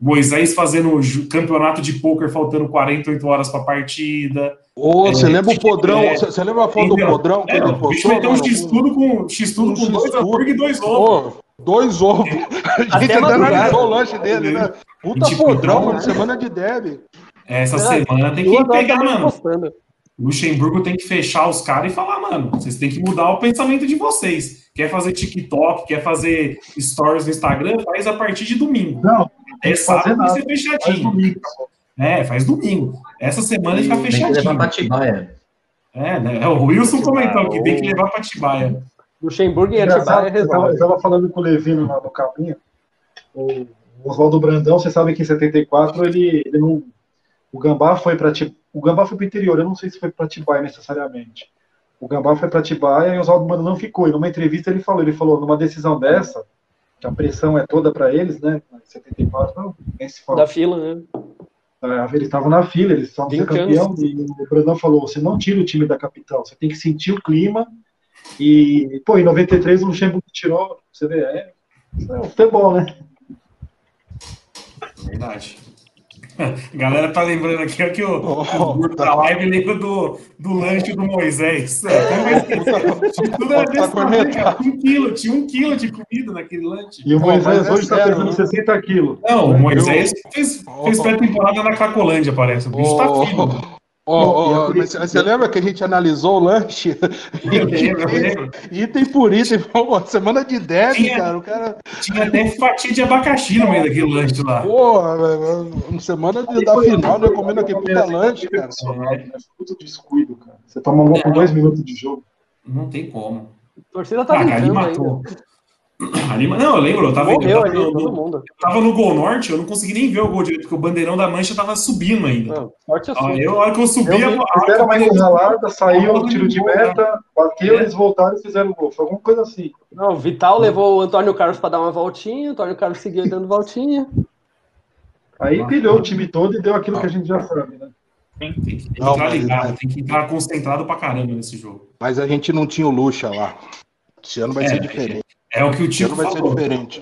Speaker 1: Moisés fazendo campeonato de pôquer faltando 48 horas para a partida.
Speaker 2: Ô, você é, lembra o Podrão? Você é, lembra a foto entendeu? do Podrão?
Speaker 1: É, o bicho vai ter um X-Tudo com, X -tudo com dois hambúrguer e dois ovos.
Speaker 2: dois ovos. A gente até analisou o lanche dele, né? Puta tipo, Podrão, mano, semana de deb.
Speaker 1: Essa semana tem que pegar, mano. Luxemburgo tem que fechar os caras e falar, mano, vocês têm que mudar o pensamento de vocês. Quer fazer TikTok, quer fazer stories no Instagram, faz a partir de domingo.
Speaker 3: Não,
Speaker 1: é sábado vai ser fechadinho. Faz é, faz domingo. Essa semana fica fechadinho. Tem que levar
Speaker 6: pra Tibaia.
Speaker 1: É, né? O Wilson comentou que tem que levar pra Tibaia.
Speaker 5: Luxemburgo e Atibaia
Speaker 3: resolve. Eu estava falando com o Levino lá no caminho. O Oswaldo Brandão, você sabe que em 74 ele, ele não. O Gambá foi para o Gambá foi para o interior. Eu não sei se foi para Tibaia necessariamente. O Gambá foi para Tibaia e o Oswaldo Brandão não ficou. E numa entrevista ele falou, ele falou, numa decisão dessa, que a pressão é toda para eles, né? 74, não, nem se fala.
Speaker 5: Da fila, né?
Speaker 3: É, eles estavam na fila, eles estavam ser campeão, e o Brandão falou, você não tira o time da capital, você tem que sentir o clima, e, pô, em 93 o Luxemburgo tirou, você vê, é, é o futebol, né?
Speaker 1: Verdade. A galera tá lembrando aqui ó, que o, oh, o da tá. live lembra do, do lanche do Moisés. É, tudo era desse tamanho, tinha um quilo, tinha um quilo de comida naquele lanche.
Speaker 3: E o Moisés hoje está pesando 60 quilos.
Speaker 1: Não, o Moisés fez, fez pré-temporada na Cracolândia, parece. O bicho tá firme.
Speaker 2: Oh, oh, você lembra que a gente analisou o lanche?
Speaker 1: Eu lembro, eu lembro.
Speaker 2: Item por item, pô, semana de 10, tinha, cara, o cara.
Speaker 1: Tinha até fatia de abacaxi no meio daquele lanche lá.
Speaker 2: Pô, semana de, da final, né? Comendo aquele puta lanche, cara.
Speaker 3: É muito descuido, cara. Você toma um com dois minutos de jogo.
Speaker 1: Não tem como. A torcida tá ah, ali matou. Ali, não, eu lembro, eu tava, Morreu eu tava, ali, no, eu tava no Gol Norte, eu não consegui nem ver o gol direito, porque o bandeirão da mancha tava subindo ainda. Não, sorte assim. Aí, a hora que eu subi, eu
Speaker 3: vi, fizeram uma enrolada, saiu o tiro de meta, bateu, é. eles voltaram e fizeram o gol. Foi alguma coisa assim.
Speaker 5: Não, o Vital levou o Antônio Carlos para dar uma voltinha, o Antônio Carlos seguiu dando voltinha.
Speaker 3: Aí pilhou o time todo e deu aquilo que a gente já sabe, né?
Speaker 1: Tem, tem que entrar ligado, tem que entrar concentrado pra caramba nesse jogo.
Speaker 2: Mas a gente não tinha o Lucha lá. Esse ano vai é, ser diferente.
Speaker 1: É, é, o que o Tico
Speaker 2: vai falou. ser diferente.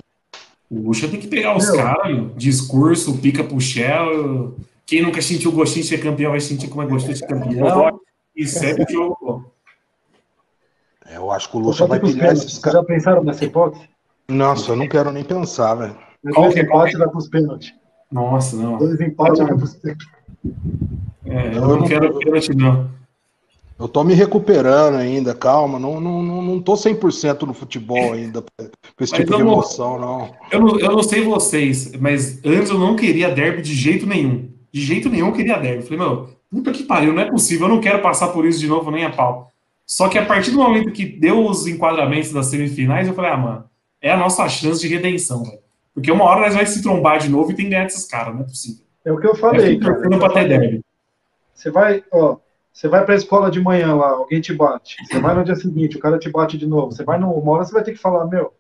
Speaker 1: O Lucha tem que pegar os caras, discurso, pica pro Shell. Quem nunca sentiu o gostinho de ser campeão vai sentir como é gostoso de ser campeão. E segue o jogo.
Speaker 2: É, eu acho que o Lucha vai pilhar esses
Speaker 3: caras. Já pensaram nessa hipótese?
Speaker 2: Nossa, eu não quero nem pensar, velho.
Speaker 3: Qual que é? Empate vai pros pênaltis.
Speaker 1: Nossa, não.
Speaker 3: Dois empates vai pros pênaltis.
Speaker 1: É, eu, eu não quero pênalti, não.
Speaker 2: Eu tô me recuperando ainda, calma. Não, não, não, não tô 100% no futebol ainda, com esse tipo de emoção, não.
Speaker 1: Eu, não. eu não sei vocês, mas antes eu não queria derby de jeito nenhum. De jeito nenhum eu queria derby. Falei, meu, puta que pariu, não é possível, eu não quero passar por isso de novo nem a pau. Só que a partir do momento que deu os enquadramentos das semifinais, eu falei, ah, mano, é a nossa chance de redenção, velho. Porque uma hora nós vai se trombar de novo e tem que ganhar desses caras, não é possível.
Speaker 3: É o que eu falei, cara.
Speaker 1: Pra ter derby.
Speaker 3: Você vai, ó, você vai para a escola de manhã lá, alguém te bate. Você vai no dia seguinte, o cara te bate de novo. Você vai no uma hora, você vai ter que falar, meu.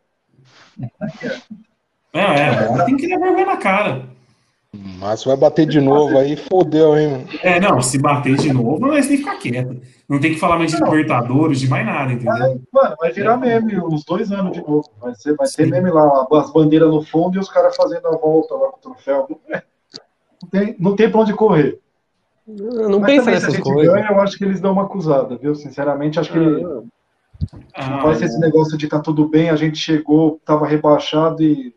Speaker 1: É, é, tem que levar na cara.
Speaker 2: Mas vai bater de novo aí, fodeu, hein?
Speaker 1: É, não, se bater de novo, nós tem que ficar quieto. Não tem que falar mais de Libertadores, de mais nada, entendeu?
Speaker 3: Vai, mano, vai virar meme uns dois anos de novo. Vai, ser, vai ter meme lá, as bandeiras no fundo e os caras fazendo a volta lá com o troféu. Não tem, não tem pra onde correr.
Speaker 5: Eu não pensa nessas coisas.
Speaker 3: Ganha, eu acho que eles dão uma acusada, viu? Sinceramente, acho que ah, não vai ser esse negócio de tá tudo bem, a gente chegou, tava rebaixado e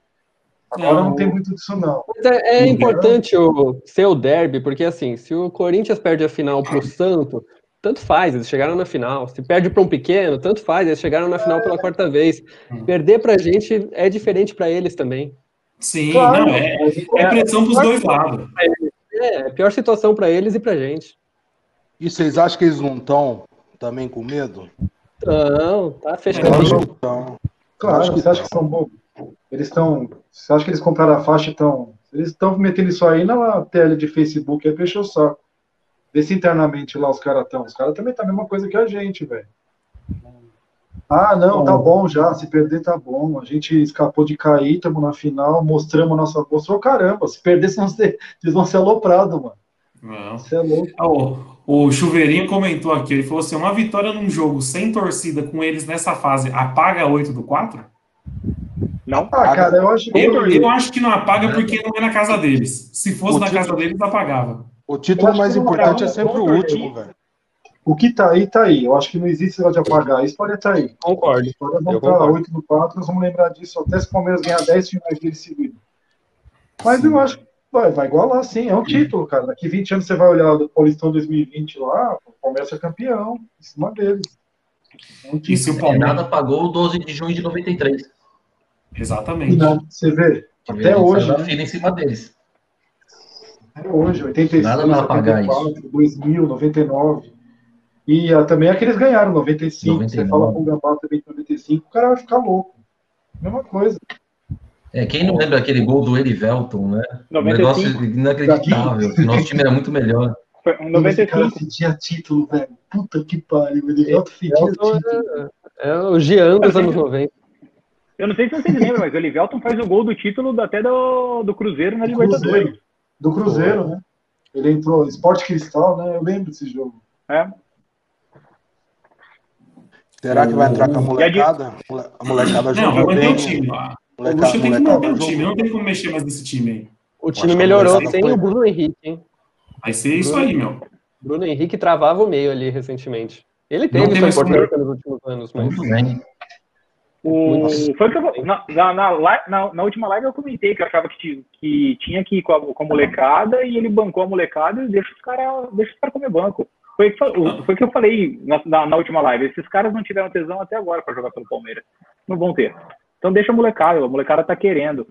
Speaker 3: agora não, não tem muito disso não.
Speaker 5: É, é importante o ser o derby, porque assim, se o Corinthians perde a final pro Santo, tanto faz, eles chegaram na final. Se perde para um pequeno, tanto faz, eles chegaram na final pela quarta vez. Perder pra gente é diferente para eles também.
Speaker 1: Sim, claro, não, é, é pressão pros dois lados.
Speaker 5: É, é pior situação para eles e pra gente.
Speaker 2: E vocês acham que eles não estão também com medo?
Speaker 5: Não, tá fechadinho. Então,
Speaker 3: claro, você acha que são bobos? Eles estão. Você acha que eles compraram a faixa e estão. Eles estão metendo isso aí na tela de Facebook, aí fechou o saco. Vê se internamente lá os caras estão. Os caras também tá a mesma coisa que a gente, velho. Ah, não, tá bom já. Se perder, tá bom. A gente escapou de cair, estamos na final, mostramos nossa. Mostrou caramba. Se perder, vocês vão ser, aloprados, mano.
Speaker 1: Não. Você é louco. Ah, o, o Chuveirinho comentou aqui, ele falou assim: uma vitória num jogo sem torcida com eles nessa fase apaga 8 do 4?
Speaker 3: Não ah, cara, eu acho
Speaker 1: que. Eu, eu acho que não apaga porque não é na casa deles. Se fosse o na título, casa deles, apagava.
Speaker 2: O título mais importante é sempre o último, velho.
Speaker 3: O que tá aí, tá aí. Eu acho que não existe ela de apagar. A história tá aí.
Speaker 5: Concordo. A
Speaker 3: história não tá 8 no 4, nós vamos lembrar disso até se o Palmeiras ganhar 10 finais dele seguido. Mas sim. eu acho que vai, vai igualar, sim. É um título, cara. Daqui 20 anos você vai olhar do Paulistão 2020 lá, o Palmeiras é campeão, em cima deles.
Speaker 6: É um e se o Palmeiras pagou o 12 de junho de 93.
Speaker 1: Exatamente.
Speaker 3: Não, você vê, até hoje.
Speaker 6: Né? em cima deles.
Speaker 3: Até hoje, 86, Nada 84, 2000, 99. E uh, também é que eles ganharam 95. 99. Você fala com o Gambá também 95, o cara vai ficar louco. Mesma coisa.
Speaker 6: É, quem não lembra aquele gol do Erivelton, né? 95. Um negócio inacreditável. Nosso time era muito melhor.
Speaker 3: Foi um 95. fedia título, velho. Puta que pariu. O Erivelton fedia título.
Speaker 5: É, é o Jean dos anos 90.
Speaker 4: Eu não sei se vocês lembram, mas o Elivelton faz o gol do título até do, do Cruzeiro na do Libertadores.
Speaker 3: Do Cruzeiro, né? Ele entrou, Esporte Cristal, né? Eu lembro desse jogo.
Speaker 4: É.
Speaker 2: Será que vai entrar com a molecada? A molecada
Speaker 1: Não, vai manter o time. O tem que manter o time, não tem como mexer mais nesse time aí.
Speaker 5: O time melhorou sem o Bruno Henrique, hein?
Speaker 1: Vai ser isso aí, meu.
Speaker 5: Bruno Henrique travava o meio ali recentemente. Ele teve sua importância nos últimos anos, mas.
Speaker 4: O, foi que eu, na, na, na, na, última live eu comentei que eu achava que, que tinha que ir com a, com a molecada e ele bancou a molecada e deixa os caras cara comer banco. Foi que, foi que eu falei na, na, na, última live. Esses caras não tiveram tesão até agora para jogar pelo Palmeiras. Não vão ter. Então deixa a molecada, a molecada tá querendo.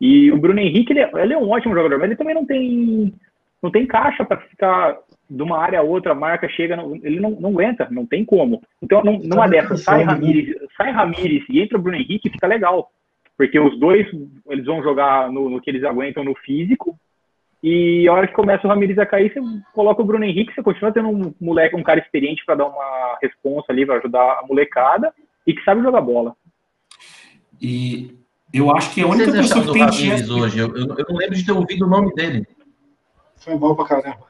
Speaker 4: E o Bruno Henrique, ele é, ele é um ótimo jogador, mas ele também não tem não tem caixa para ficar de uma área a outra, a marca chega, não, ele não, não aguenta, não tem como. Então, não, numa dessas, sai né? Ramires, sai Ramires e entra o Bruno Henrique, fica legal. Porque os dois, eles vão jogar no, no que eles aguentam no físico, e a hora que começa o Ramires a cair, você coloca o Bruno Henrique, você continua tendo um moleque, um cara experiente para dar uma resposta ali, para ajudar a molecada, e que sabe jogar bola.
Speaker 1: E eu acho que a única pessoa que tem
Speaker 6: chance... hoje, eu, eu, não lembro de ter ouvido o nome dele.
Speaker 3: Foi mal pra caramba.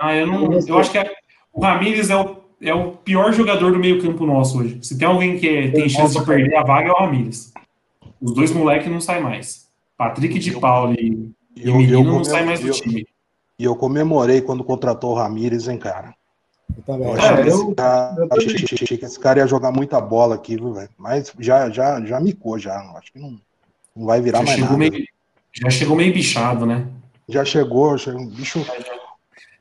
Speaker 1: Ah, eu não. Eu acho que é, o Ramires é o, é o pior jogador do meio-campo nosso hoje. Se tem alguém que é, tem chance de perder a vaga, é o Ramires. Os dois moleques não saem mais. Patrick de Paulo e, e eu, Menino não saem mais do time.
Speaker 2: E eu comemorei quando contratou o Ramires, hein, cara.
Speaker 7: Eu também.
Speaker 2: Eu achei, que esse cara, achei, achei que esse cara ia jogar muita bola aqui, viu, velho? Mas já, já, já micou, já. Acho que não, não vai virar já mais nada.
Speaker 1: Meio, já chegou meio bichado, né?
Speaker 2: Já chegou, chegou um bicho.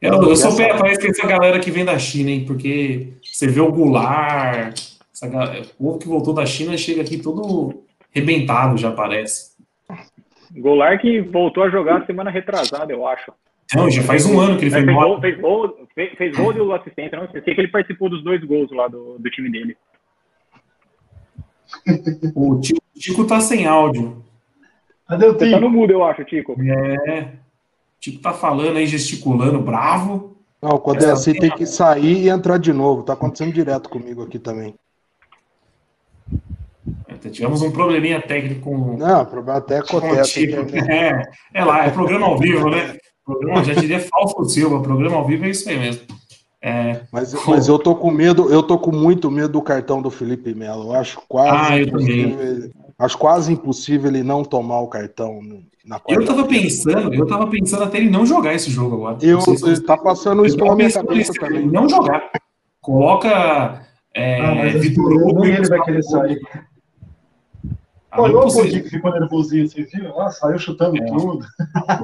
Speaker 1: Eu, eu sou pé atrás com essa galera que vem da China, hein? Porque você vê o Goulart, essa galera, o povo que voltou da China chega aqui todo rebentado, já parece.
Speaker 4: Goulart que voltou a jogar semana retrasada, eu acho.
Speaker 1: Não, já faz um ano que ele foi
Speaker 4: fez gol, fez gol, fez, fez gol do assistente, não sei que ele participou dos dois gols lá do, do time dele.
Speaker 1: O Tico, o Tico tá sem áudio.
Speaker 4: Cadê o Tico? Você tá no mudo, eu acho, Tico.
Speaker 1: É. Tipo, tá falando aí, gesticulando, bravo.
Speaker 2: Não, quando é assim tem que sair e entrar de novo. Tá acontecendo direto comigo aqui também.
Speaker 1: Tivemos um probleminha técnico com.
Speaker 2: Não, problema técnico com
Speaker 1: tipo, é, é lá, é programa ao vivo, né? Programa, já diria Fausto Silva, programa ao vivo é isso aí mesmo. É,
Speaker 2: mas, mas eu tô com medo, eu tô com muito medo do cartão do Felipe Melo. Eu acho quase
Speaker 1: ah, eu impossível,
Speaker 2: acho quase impossível ele não tomar o cartão
Speaker 1: na Eu tava pensando, eu tava pensando até ele não jogar esse jogo agora.
Speaker 2: Eu, se tá passando isso pela minha cabeça também.
Speaker 1: Não jogar. Coloca é, ah, Vitor Hugo.
Speaker 3: Ele vai querer sair. Olha o Podic ficou nervosinho, vocês viram? Ah, saiu chutando é. tudo.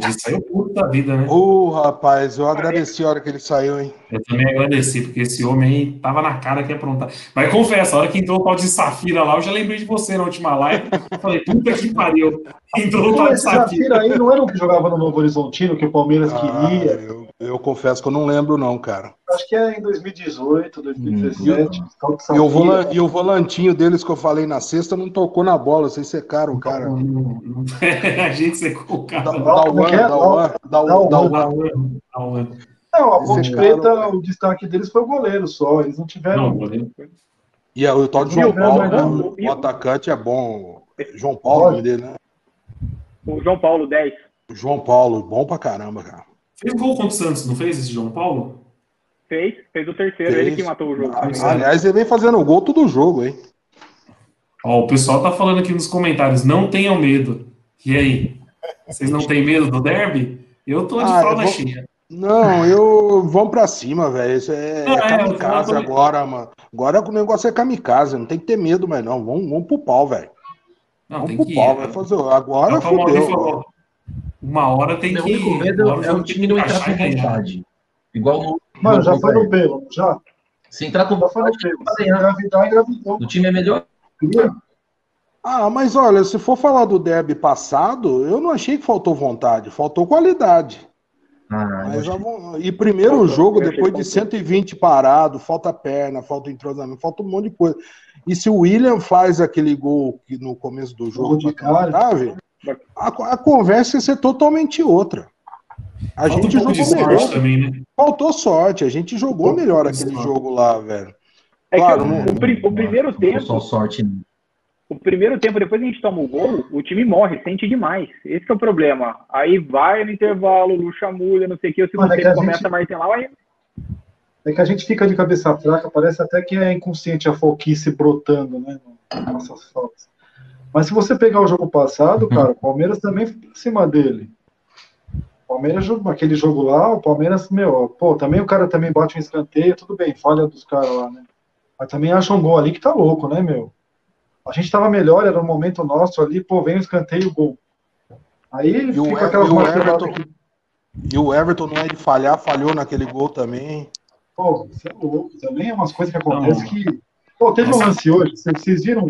Speaker 1: Ele saiu puto da vida, né?
Speaker 2: Ô, oh, rapaz, eu agradeci a hora que ele saiu, hein?
Speaker 1: Eu também agradeci, porque esse homem aí tava na cara que ia aprontar. Mas confesso, a hora que entrou o pau de Safira lá, eu já lembrei de você na última live. Falei, puta que pariu. Entrou o pau de Safira. Safira
Speaker 3: aí não era o que jogava no Novo Horizontino, que o Palmeiras ah, queria.
Speaker 2: Eu, eu confesso que eu não lembro, não, cara.
Speaker 3: Acho que é em 2018, 2017. Hum.
Speaker 2: E, o vola, e o volantinho deles que eu falei na sexta não tocou na bola, vocês secaram cara.
Speaker 1: a gente secou o cara. Da
Speaker 2: One, da
Speaker 3: One. Não, a Ponte Preta, o destaque deles foi o goleiro só, eles não tiveram. Não,
Speaker 2: E o tal de João Paulo, né? o, o atacante é bom. João Paulo, dele, né?
Speaker 4: O João Paulo, 10.
Speaker 2: João Paulo, bom pra caramba, cara.
Speaker 1: Fez gol contra o Santos, não fez esse João Paulo?
Speaker 4: Fez, fez o terceiro, fez. ele que matou o jogo.
Speaker 2: aliás, ele vem fazendo gol todo jogo, hein?
Speaker 1: Ó, o pessoal tá falando aqui nos comentários, não tenham medo. E aí? Vocês não têm medo do derby? Eu tô de ah, fralda vou... cheia.
Speaker 2: Não, eu vamos pra cima, velho. Isso é, é, é kamikaze agora, mano. Agora o negócio é kamikaze, não tem que ter medo mais, não. Vamos, vamos pro pau, velho. Vamos pro pau, vai fazer. Agora fodeu.
Speaker 1: Uma hora tem que.
Speaker 6: O medo é o time não entrar com vontade. Igual no.
Speaker 3: Mano, já foi no pelo, já.
Speaker 6: Se entrar com vontade,
Speaker 3: engravidar, engravidou.
Speaker 6: O time é melhor.
Speaker 2: Ah, mas olha, se for falar do derby passado, eu não achei que faltou vontade, faltou qualidade. Ah, mas, e primeiro faltou, jogo, depois de 120 parado, falta perna, falta entrosamento, falta um monte de coisa. E se o William faz aquele gol no começo do jogo de cara, a, a conversa ia ser totalmente outra. A Falta gente um jogou melhor. Também, né? Faltou sorte, a gente jogou melhor aquele sorte. jogo lá, velho.
Speaker 4: É claro, que o, o, o primeiro tempo.
Speaker 6: Só sorte. Né?
Speaker 4: O primeiro tempo, depois a gente toma o gol, o time morre, sente demais. Esse é o problema. Aí vai no intervalo, luxa mulha, não sei o que, o segundo tempo é começa gente... a martelar, aí
Speaker 3: é que a gente fica de cabeça fraca, parece até que é inconsciente a foquice brotando, né? Nossas faltas. Mas se você pegar o jogo passado, uhum. cara, o Palmeiras também foi em cima dele. O Palmeiras, aquele jogo lá, o Palmeiras, meu, pô, também o cara também bate um escanteio, tudo bem, falha dos caras lá, né? Mas também acha um gol ali que tá louco, né, meu? A gente tava melhor, era o um momento nosso ali, pô, vem o escanteio, gol. Aí
Speaker 2: e fica o, aquelas e o Everton, que... E o Everton não é de falhar, falhou naquele gol também.
Speaker 3: Pô, você é louco, também é umas coisas que acontecem que. Pô, teve um lance hoje, vocês viram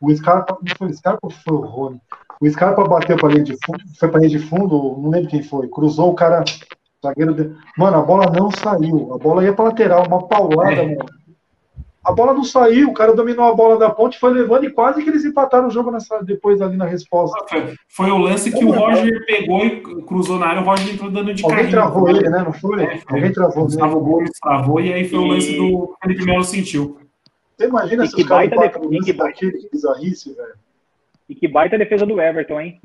Speaker 3: o Scarpa, não foi o Scarpa ou foi o Rony? O Scarpa bateu para linha de fundo, foi para linha de fundo, não lembro quem foi. Cruzou o cara, zagueiro de... Mano, a bola não saiu. A bola ia pra lateral, uma paulada, é. mano. A bola não saiu, o cara dominou a bola da ponte, foi levando e quase que eles empataram o jogo nessa, depois ali na resposta.
Speaker 1: Foi, foi o lance que o Roger pegou e cruzou na área, o Roger entrou dando de
Speaker 3: Alguém carrinho. travou ele, né? Não foi? É, Alguém travou ele.
Speaker 1: Gustavo Gomes travou e aí foi e... o lance do Felipe Melo sentiu.
Speaker 3: Você imagina e se os caras empatam daquele, que bizarrice, velho.
Speaker 4: E que baita defesa do Everton, hein?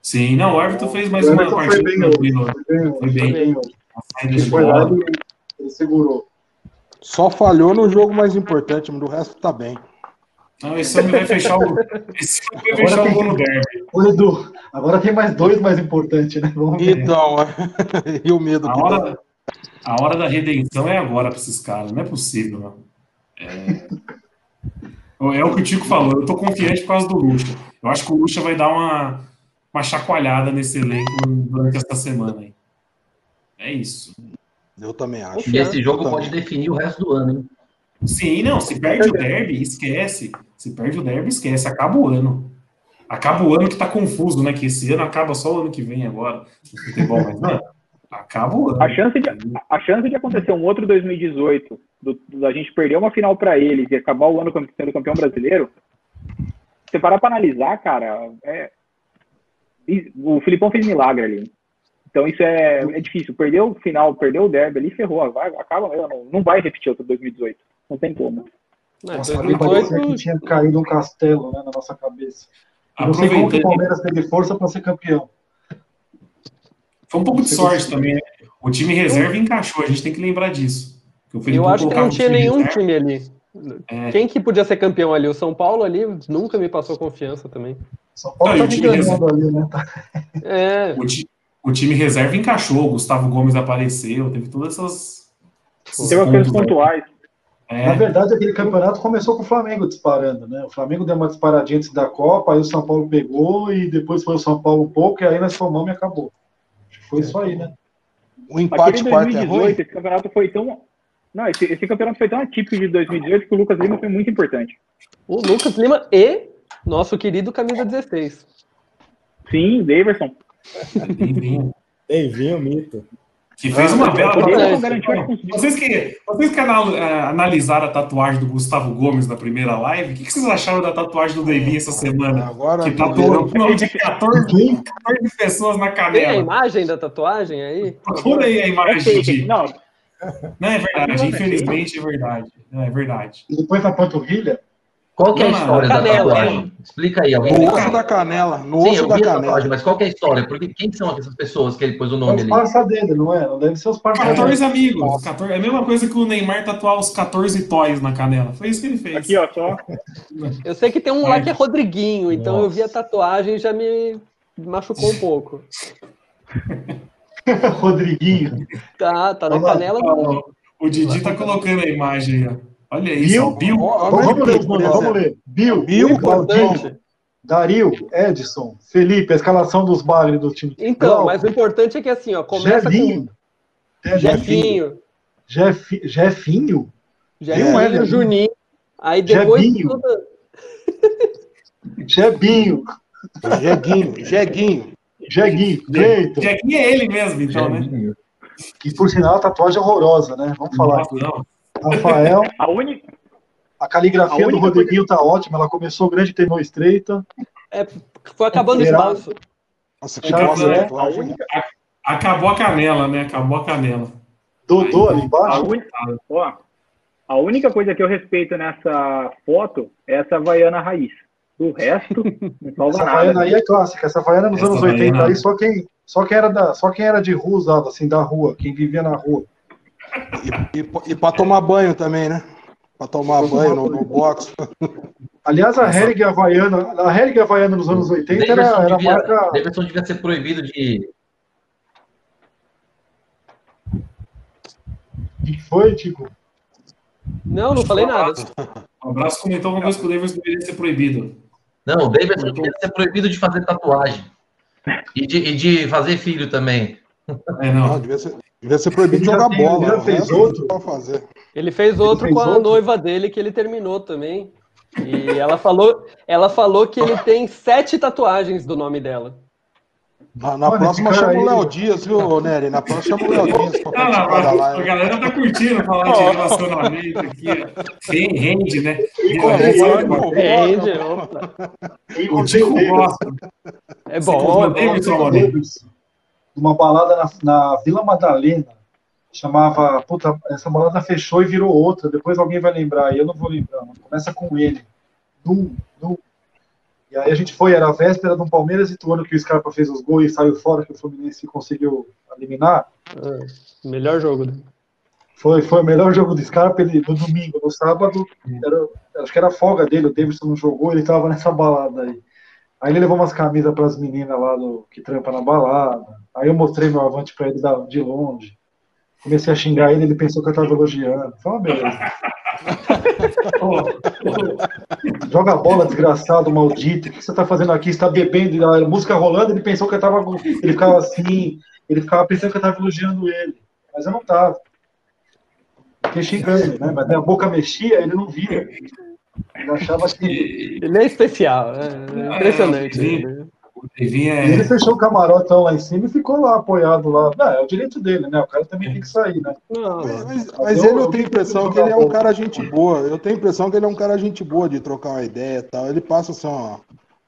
Speaker 1: Sim, não, o Everton fez mais uma partida. Foi bem, foi bem. Foi bem.
Speaker 3: Foi lá ele segurou.
Speaker 2: Só falhou no jogo mais importante, mas do resto tá bem.
Speaker 1: Não, esse homem vai fechar o. Esse homem vai fechar o gol no derby.
Speaker 3: Ô, Edu, agora tem mais dois mais importantes, né?
Speaker 2: Vamos ver. Então, e o medo
Speaker 1: a hora, a hora da redenção é agora para esses caras, não é possível, não. É... é o que o Tico falou, eu tô confiante por causa do Lucha. Eu acho que o Lucha vai dar uma, uma chacoalhada nesse elenco durante essa semana aí. É isso.
Speaker 2: Eu também acho.
Speaker 6: E esse jogo pode definir o resto do ano, hein?
Speaker 1: Sim, não. Se perde o derby, esquece. Se perde o derby, esquece. Acaba o ano. Acaba o ano que tá confuso, né? Que esse ano acaba só o ano que vem agora. Futebol, mas não. Acaba o ano.
Speaker 4: A chance de, a chance de acontecer um outro 2018, do, do, a gente perder uma final para eles e acabar o ano sendo campeão brasileiro, você parar para analisar, cara, é, o Filipão fez milagre ali. Então isso é, é difícil. Perdeu o final, perdeu o derby ali, ferrou. Vai, acaba, não, não vai repetir outro 2018. Não tem como.
Speaker 3: Não, nossa, 2018 que tinha caído um castelo né, na nossa cabeça. Não sei como que o Palmeiras teve força para ser campeão.
Speaker 1: Foi um pouco de sorte também, né? O time reserva encaixou, a gente tem que lembrar disso.
Speaker 5: Eu acho que não tinha nenhum reserva. time ali. É. Quem que podia ser campeão ali? O São Paulo ali nunca me passou confiança também.
Speaker 3: São Paulo não, tá time reserva... ali, né?
Speaker 1: É. O, ti, o time reserva encaixou, o Gustavo Gomes apareceu, teve todas essas.
Speaker 4: Teve aqueles pontuais.
Speaker 3: É. Na verdade, aquele campeonato começou com o Flamengo disparando, né? O Flamengo deu uma disparadinha antes da Copa, aí o São Paulo pegou e depois foi o São Paulo um pouco, e aí nós fomos e acabou. Foi isso aí, né?
Speaker 4: O empate quarto é ruim. Esse campeonato foi tão. Não, esse, esse, campeonato foi tão atípico de 2018 que o Lucas Lima foi muito importante.
Speaker 5: O Lucas Lima e nosso querido camisa 16.
Speaker 4: Sim, Daverson.
Speaker 7: Davinho, mito.
Speaker 1: Que fez uma bela tatuagem. Vocês que, vocês que eh, analisaram a tatuagem do Gustavo Gomes na primeira live, o que, vocês acharam da tatuagem do Davinho essa semana?
Speaker 2: Agora,
Speaker 1: que tatuou um de 14, 14 pessoas na canela. Tem
Speaker 5: a imagem da tatuagem aí?
Speaker 1: Procura aí a imagem. De... Não. Não, é verdade. Infelizmente é verdade. Não, é verdade.
Speaker 3: E depois a panturrilha?
Speaker 6: Qual que é a história da tatuagem? Explica aí.
Speaker 2: Alguém. No osso da canela. No Sim, osso da canela.
Speaker 6: Mas qual que é a história? Porque quem são essas pessoas que ele pôs o nome ali?
Speaker 3: Os parça dele, não é? Não deve ser os parça
Speaker 1: 14 amigos. 14, é a mesma coisa que o Neymar tatuar os 14 toys na canela. Foi isso que ele fez.
Speaker 4: Aqui, ó, só.
Speaker 5: Eu sei que tem um lá que é Rodriguinho, então Nossa. eu vi a tatuagem e já me machucou um pouco.
Speaker 3: Rodriguinho.
Speaker 5: Tá, tá na canela.
Speaker 1: Do... O Didi tá colocando a imagem aí, ó. Olha isso,
Speaker 3: Bill. Bill. vamos, ler, vamos ler. Bill, Bill Claudinho, Dario, Edson, Felipe, a escalação dos bagres do time.
Speaker 5: Então, mas o importante é que assim, ó, começa Jefinho. com é, Jefinho.
Speaker 3: Jeff, Jefinho?
Speaker 5: Jefinho, um Juninho. Aí depois Jebinho. Toda...
Speaker 3: Jebinho.
Speaker 2: Jeguinho, Jeguinho.
Speaker 3: Jeguinho,
Speaker 1: Jeguinho é ele mesmo, então, né?
Speaker 3: E por sinal, a tatuagem é horrorosa, né? Vamos falar aqui. Não. Rafael.
Speaker 4: A única.
Speaker 3: A caligrafia a do Rodriguinho coisa... tá ótima, ela começou grande, terminou estreita.
Speaker 5: É, foi acabando o espaço.
Speaker 1: Nossa, que Acabou, né? a única... Acabou a canela, né? Acabou a canela.
Speaker 3: Dodô ali embaixo.
Speaker 4: A, un... Ó, a única coisa que eu respeito nessa foto é essa Havaiana raiz. O resto,
Speaker 3: não essa nada. Havaiana aí é clássica. Essa Havaiana nos essa anos 80 aí, só quem, só quem era da, só quem era de rua usava, assim, da rua, quem vivia na rua.
Speaker 2: E, e, e para tomar banho também, né? Para tomar banho no, no box.
Speaker 3: Aliás, a Hering Havaiana, a Hering Havaiana nos anos 80 era, era devia, marca.
Speaker 6: Davidson devia ser proibido de.
Speaker 3: O que foi, Tico?
Speaker 5: Não, não falei nada.
Speaker 1: Um abraço comentou uma coisa que o Davidson deveria ser proibido.
Speaker 6: Não, o Davidson deveria ser proibido de fazer tatuagem. E de, e de fazer filho também.
Speaker 2: É, não. não devia, ser, devia ser proibido de jogar tem, bola. Ele fez outro. Fazer.
Speaker 5: Ele fez outro ele fez com a outro? noiva dele que ele terminou também. E ela falou, ela falou que ele tem sete tatuagens do nome dela.
Speaker 2: Na, na próxima chama o Léo Dias, viu, Nery? Na próxima chama o Léo Dias pra participar da live.
Speaker 1: A galera tá curtindo falar de relacionamento aqui. Rende, rende né?
Speaker 5: Rende, opa. O Tico gosta. É bom, é bom.
Speaker 3: Uma balada na, na Vila Madalena chamava. Puta, essa balada fechou e virou outra. Depois alguém vai lembrar, e eu não vou lembrar. Começa com ele. Dum, dum. E aí a gente foi, era a véspera do Palmeiras e ano que o Scarpa fez os gols e saiu fora, que o Fluminense conseguiu eliminar.
Speaker 5: É, melhor jogo. Né?
Speaker 3: Foi, foi o melhor jogo do Scarpa ele, no domingo. No sábado, era, acho que era a folga dele, o Davidson não jogou, ele tava nessa balada aí. Aí ele levou umas camisas para as meninas lá do, que trampa na balada. Aí eu mostrei meu avante para ele de longe. Comecei a xingar ele, ele pensou que eu tava elogiando. Foi uma beleza. Joga bola, desgraçado, maldito. O que você tá fazendo aqui? Você tá bebendo, a música rolando, ele pensou que eu tava. Ele ficava assim, ele ficava pensando que eu tava elogiando ele. Mas eu não tava. Fiquei xingando, né? Mas minha boca mexia, ele não via. Ele achava que.
Speaker 5: Ele é especial, é impressionante. É,
Speaker 3: é... Ele fechou o camarotão lá em cima e ficou lá apoiado lá. Não, é o direito dele, né? O cara também tem que sair, né?
Speaker 2: Não, mas, mas ele eu tenho a impressão que ele é um cara gente boa. Eu tenho a impressão que ele é um cara gente boa de trocar uma ideia e tal. Ele passa assim, ó.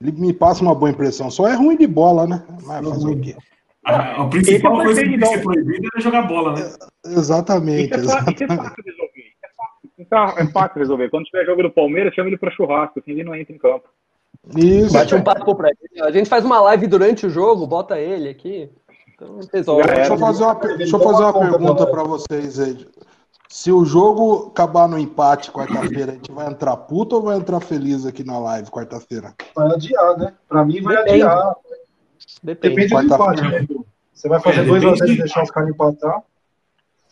Speaker 2: Ele me passa uma boa impressão. Só é ruim de bola, né? Mas fazer o quê?
Speaker 1: A, a principal coisa que tem que ser proibida é jogar bola, né?
Speaker 2: Exatamente. É, exatamente.
Speaker 4: Isso é fácil resolver. Quando tiver jogo do Palmeiras, chama ele para churrasco, assim ele não entra em campo.
Speaker 5: Isso. Bate um papo pra ele. A gente faz uma live durante o jogo, bota ele aqui. Então,
Speaker 2: resolve. Deixa eu fazer uma, deixa eu fazer uma pergunta para vocês aí. Se o jogo acabar no empate quarta-feira, a gente vai entrar puto ou vai entrar feliz aqui na live quarta-feira?
Speaker 3: Vai adiar, né? Para mim vai Depende. adiar. Depende, Depende do empate, né? Você vai fazer 2x0 é, e deixar os caras empatar.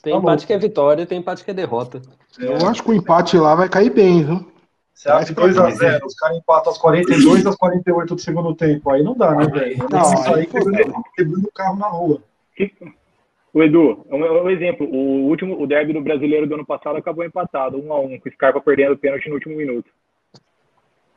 Speaker 5: Tem tá empate que é vitória, tem empate que é derrota.
Speaker 2: Eu acho que o empate lá vai cair bem, viu?
Speaker 3: Você abre 2x0, os caras empatam aos 42 às 48 do segundo tempo. Aí não dá, né, velho? Não, não aí quebrando, o carro na rua.
Speaker 4: O Edu, um, um, exemplo, o último, o derby do brasileiro do ano passado acabou empatado, 1 um a 1 um, com o Scarpa perdendo o pênalti no último minuto.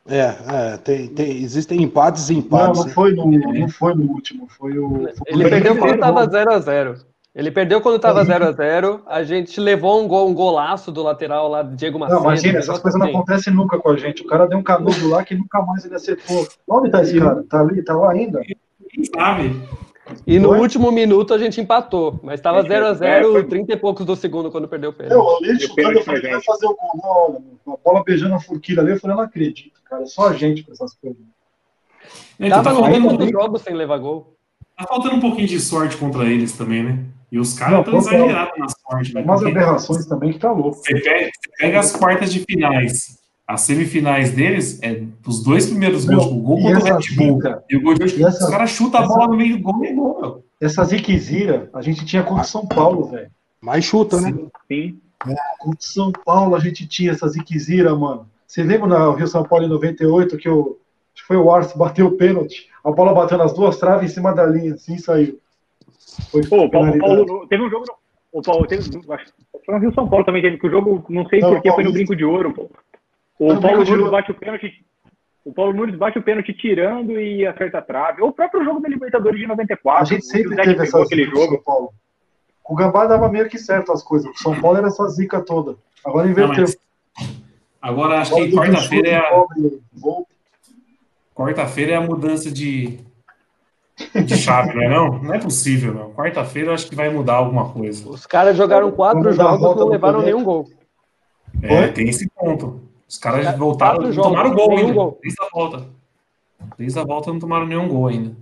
Speaker 2: É, é tem, tem, existem empates e empates.
Speaker 3: Não, não foi no, não foi no último, foi o. Foi
Speaker 5: Ele perdeu quando estava 0x0. Ele perdeu quando estava 0x0. A gente levou um, gol, um golaço do lateral lá, Diego Macedo.
Speaker 3: Não, imagina, essas coisas não acontecem nunca com a gente. O cara deu um canudo lá que nunca mais ele acertou. Onde tá esse cara? Tá ali? Tá lá ainda?
Speaker 1: Quem sabe?
Speaker 5: E no Foi? último minuto a gente empatou, mas estava 0x0, 30 e poucos do segundo quando perdeu o pênalti.
Speaker 3: Eu olhei chutando, eu falei que vai fazer o gol. Não, a bola beijando a furquilha ali, eu falei, não acredito, cara. É só a gente com essas coisas.
Speaker 5: Então, Tava tá no muitos jogos sem levar gol.
Speaker 1: Tá faltando um pouquinho de sorte contra eles também, né? E os caras estão exagerados na sorte. Né?
Speaker 3: Umas aberrações também que tá louco.
Speaker 1: Você pega, você pega, as quartas de finais, as semifinais deles, é os dois primeiros gols, o gol contra o Red Bull e o gol de hoje, os caras chutam a bola no meio do gol e gol, meu.
Speaker 3: Essa ziquezira a gente tinha contra São Paulo, velho.
Speaker 2: Mais chuta, né?
Speaker 4: Sim.
Speaker 3: É, contra São Paulo a gente tinha essa ziquezira, mano. Você lembra no Rio São Paulo em 98 que o, foi o Arce bateu o pênalti, a bola bateu nas duas traves em cima da linha, assim saiu.
Speaker 4: Foi Pô, o Paulo, Paulo, teve um jogo. O Paulo teve. Acho, foi no Rio São Paulo também, teve que o jogo, não sei porquê, foi no Brinco de Ouro. Pô. O Paulo Nunes bate o pênalti. O Paulo Nunes bate o pênalti tirando e acerta a trave. Ou o próprio jogo da Libertadores de 94.
Speaker 3: A gente sempre teve essa aquele jogo. Paulo. O Gambá dava meio que certo as coisas. O São Paulo era essa zica toda. Agora inverteu. Não,
Speaker 1: agora acho que quarta-feira é a. Quarta-feira é a mudança de, de chave, não é não? Não é possível, não. Quarta-feira eu acho que vai mudar alguma coisa.
Speaker 5: Os caras jogaram quatro jogos e não levaram nenhum gol.
Speaker 1: É, tem esse ponto. Os caras voltaram, não tomaram gol ainda. Gol. Desde a volta. Desde a volta não tomaram nenhum gol ainda.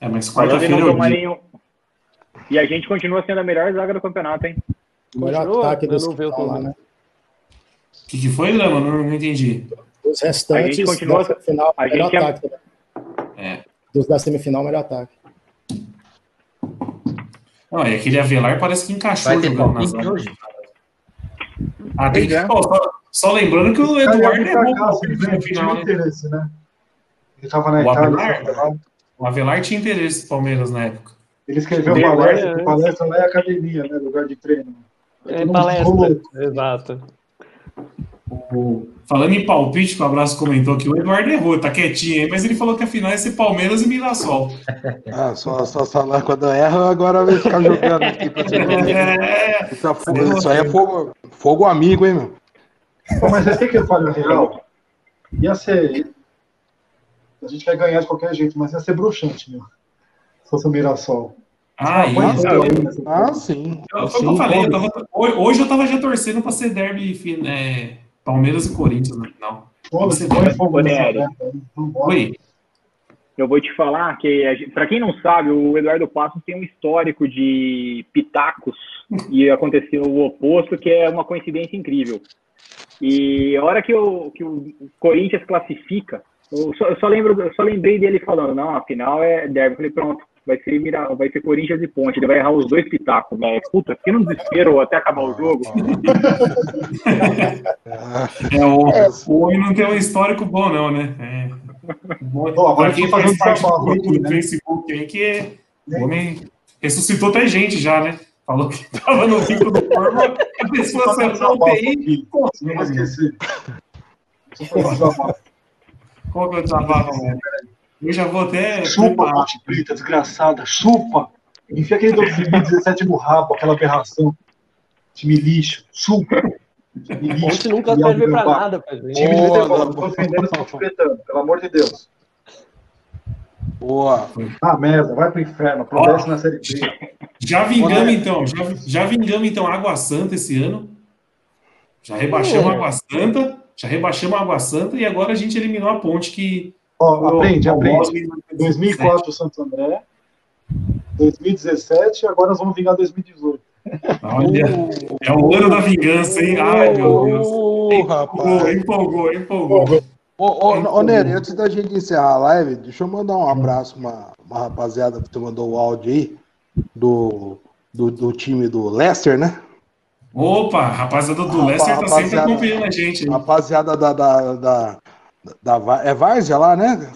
Speaker 1: É, mas quarta-feira eu nenhum...
Speaker 4: E a gente continua sendo a melhor zaga do campeonato, hein?
Speaker 7: O melhor ataque do lá,
Speaker 1: né? O que, que foi, Lama? Não, não entendi.
Speaker 7: Os restantes, a gente continua... final,
Speaker 4: a gente é... ataque.
Speaker 7: É dos da semifinal, melhor ataque.
Speaker 1: Não, e aquele Avelar parece que encaixou Vai jogando na zona. Hoje. Ah, tem que... oh, só, só, lembrando que o Eduardo errou
Speaker 3: no final, né? interesse, né? Ele tava na
Speaker 1: o Itália. Avelar, o Avelar tinha interesse no Palmeiras na época.
Speaker 3: Ele escreveu palestra, é... palestra lá é academia, né? Lugar de treino.
Speaker 5: É palestra, exato.
Speaker 1: O, falando em palpite, que o Abraço comentou que o Eduardo errou, tá quietinho aí, mas ele falou que a final ia ser Palmeiras e Mirassol.
Speaker 2: Ah, só, só falar quando erra, agora vai ficar jogando aqui pra você é, Isso, é, isso aí é fogo, fogo amigo, hein, meu?
Speaker 3: mas você tem que eu falo real? Ia ser. A gente vai ganhar de qualquer jeito, mas ia ser bruxante, meu. Se fosse o Mirassol.
Speaker 1: Ah, ah, isso.
Speaker 2: ah sim.
Speaker 1: Eu, foi o que eu falei. Eu tava, hoje eu tava já torcendo pra ser derby é, Palmeiras e Corinthians no final.
Speaker 4: Oi. Eu vou te falar que, para quem não sabe, o Eduardo Passos tem um histórico de pitacos e aconteceu o oposto, que é uma coincidência incrível. E a hora que, eu, que o Corinthians classifica, eu só, eu só, lembro, eu só lembrei dele falando, não, a final é derby. Eu falei, pronto, vai ser, vai ser Corinthians e Ponte. Ele vai errar os dois pitacos, né? Puta, que não desespero até acabar o jogo.
Speaker 1: é, o, é. o homem não tem um histórico bom, não, né? É. Bom, agora quem faz parte do grupo do né? Facebook aí, que o homem ressuscitou até gente já, né? Falou que tava no bico do corpo, a pessoa saiu da UTI. Não esqueci. Qual que é o desabafo, velho? Eu já vou até.
Speaker 3: Chupa, Ponte Preta, desgraçada, chupa! Enfia aquele 2017 no rabo, aquela aberração. Time lixo, chupa!
Speaker 5: Ponte nunca serve pra nada, pai. Time
Speaker 3: de futebol, tô ofendendo pelo amor de Deus.
Speaker 2: Boa.
Speaker 3: Ah, merda, vai pro inferno, progresso na Série B.
Speaker 1: Já vingamos, então, já, já vingamos, então, Água Santa esse ano. Já rebaixamos a Água Santa, já rebaixamos a Água Santa e agora a gente eliminou a ponte que
Speaker 3: Ó, aprende, aprende. 2004 Santo André, 2017 agora nós vamos vingar 2018.
Speaker 1: Olha, é o ano da vingança, hein? Ai, meu Deus. Empolgou, empolgou, empolgou. Ô,
Speaker 2: ô, ô Nery, antes da gente encerrar a live, deixa eu mandar um abraço uma, uma rapaziada que tu mandou o áudio aí, do, do, do time do Leicester, né?
Speaker 1: Opa, rapaziada do Leicester tá sempre acompanhando a gente. Hein?
Speaker 2: Rapaziada da, da, da, da, é Várzea lá, né?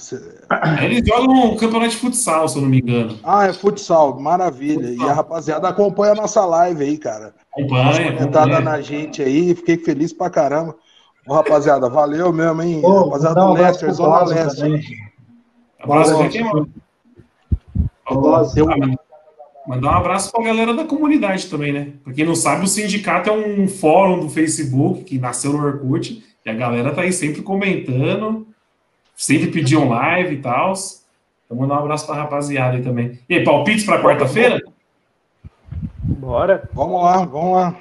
Speaker 1: Eles jogam um campeonato de futsal, se eu não me engano.
Speaker 2: Ah, é futsal, maravilha. Futsal. E a rapaziada acompanha a nossa live aí, cara.
Speaker 1: Acompanha.
Speaker 2: Comentada na gente aí, fiquei feliz pra caramba. Ô, rapaziada, valeu mesmo, hein? Ô, rapaziada do Lester, Zona Leste.
Speaker 1: Abraço pra quem, mano? Mandar um abraço para a galera da comunidade também, né? Para quem não sabe, o sindicato é um fórum do Facebook que nasceu no Orkut e a galera tá aí sempre comentando, sempre pediam live e tal. Então, mandar um abraço pra rapaziada aí também. E aí, palpites pra quarta-feira?
Speaker 5: Bora.
Speaker 2: Vamos lá, vamos lá.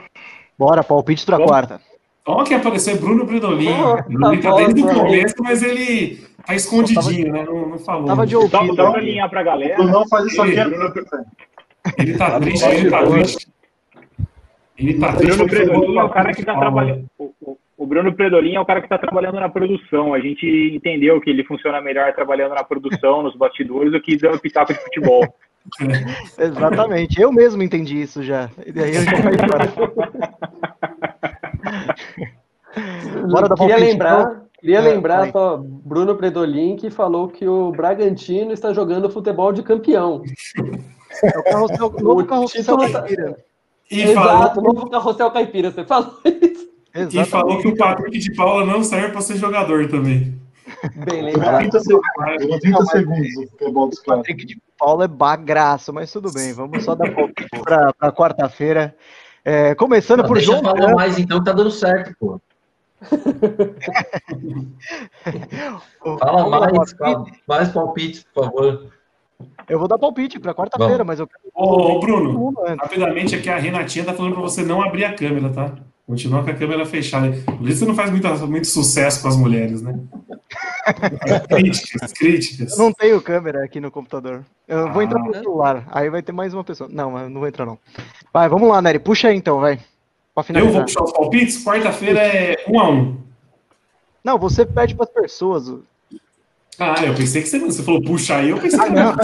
Speaker 5: Bora, palpites pra vamos. quarta.
Speaker 1: Ó, que apareceu Bruno Bredolin. Oh, ele tá desde o começo, mas ele tá escondidinho, né? Não, não falou.
Speaker 5: Tava de ouvido.
Speaker 4: Só, pra alinhar pra galera.
Speaker 3: Não faz isso aqui.
Speaker 1: Ele, ele tá triste, ele tá triste. Ele tá triste.
Speaker 4: Bruno Bredolin é o cara que tá trabalhando. O Bruno Predolin é o cara que está trabalhando na produção. A gente entendeu que ele funciona melhor trabalhando na produção, nos bastidores, do que dando pitaco de futebol.
Speaker 5: Exatamente. Eu mesmo entendi isso já. E daí eu já caí fora. Bora dar queria lembrar, então? queria é, lembrar só Bruno Predolin que falou que o Bragantino está jogando futebol de campeão. É o carrossel, o novo carrossel caipira. E Exato, falou... novo carrossel caipira, você falou isso.
Speaker 1: Exatamente. E falou que o Patrick de Paula não serve para ser jogador também.
Speaker 5: Bem lembrado. 30
Speaker 3: segundos, 30 segundos o futebol
Speaker 5: dos Patrick de Paula é bagaço, mas tudo bem. Vamos só dar palpite para quarta-feira. É, começando não, por
Speaker 6: João. Fala mais então, tá dando certo, pô. Fala mais, mais palpites, por favor.
Speaker 5: Eu vou dar palpite para quarta-feira, mas eu quero.
Speaker 1: Ô, Bruno, rapidamente aqui a Renatinha tá falando para você não abrir a câmera, tá? Continua com a câmera fechada. Por isso você não faz muito, muito sucesso com as mulheres, né? críticas, críticas.
Speaker 5: Eu não tenho câmera aqui no computador. Eu ah. vou entrar no celular. Aí vai ter mais uma pessoa. Não, mas não vou entrar, não. Vai, vamos lá, Nery. Puxa aí então, vai.
Speaker 1: Eu vou puxar os palpites. Quarta-feira é um a um.
Speaker 5: Não, você pede para as pessoas.
Speaker 1: Ah, eu pensei que você, você falou puxa aí, eu pensei que não.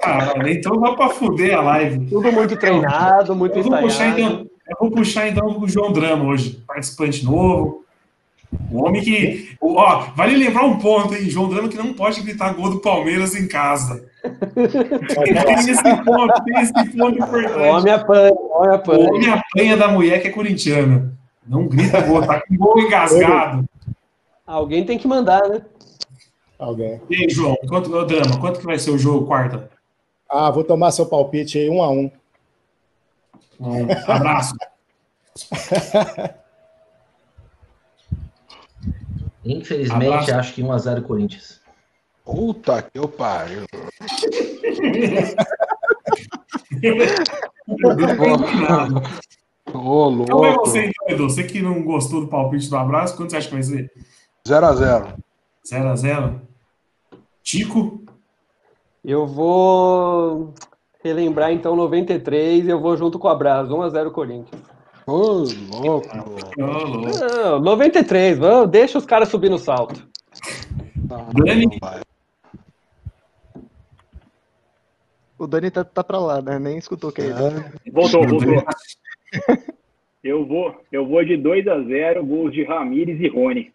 Speaker 1: Caralho, então vai para fuder a live.
Speaker 5: Tudo muito treinado, muito
Speaker 1: eu vou puxar então, Eu vou puxar então o João Drama hoje, participante novo. O homem que. Ó, vale lembrar um ponto, hein? João Drama que não pode gritar gol do Palmeiras em casa. tem esse ponto, tem esse ponto importante. O
Speaker 5: homem apanha, o homem apanha.
Speaker 1: O homem apanha da mulher que é corintiana. Não grita gol, tá com gol engasgado.
Speaker 5: Alguém tem que mandar, né?
Speaker 7: Alguém.
Speaker 1: E aí, João, quanto o drama? Quanto que vai ser o jogo quarta?
Speaker 7: Ah, vou tomar seu palpite aí, um a um.
Speaker 1: Um abraço.
Speaker 6: Infelizmente, abraço. acho que 1x0 Corinthians.
Speaker 2: Puta que eu pariu.
Speaker 1: Ô, louco. Como é você, então, Edu? Você que não gostou do palpite do abraço, quanto você acha que vai ser?
Speaker 2: 0x0.
Speaker 1: 0x0. Tico?
Speaker 5: Eu vou relembrar então 93 e eu vou junto com o Abraço. 1x0 Corinthians.
Speaker 2: Ô, louco.
Speaker 5: Não, 93, vamos, deixa os caras subir no salto.
Speaker 8: Dani? O Dani tá, tá pra lá, né? Nem escutou o que ele
Speaker 4: é. Voltou, voltou. Eu vou, eu vou de 2 a 0 gols de Ramires e Rony.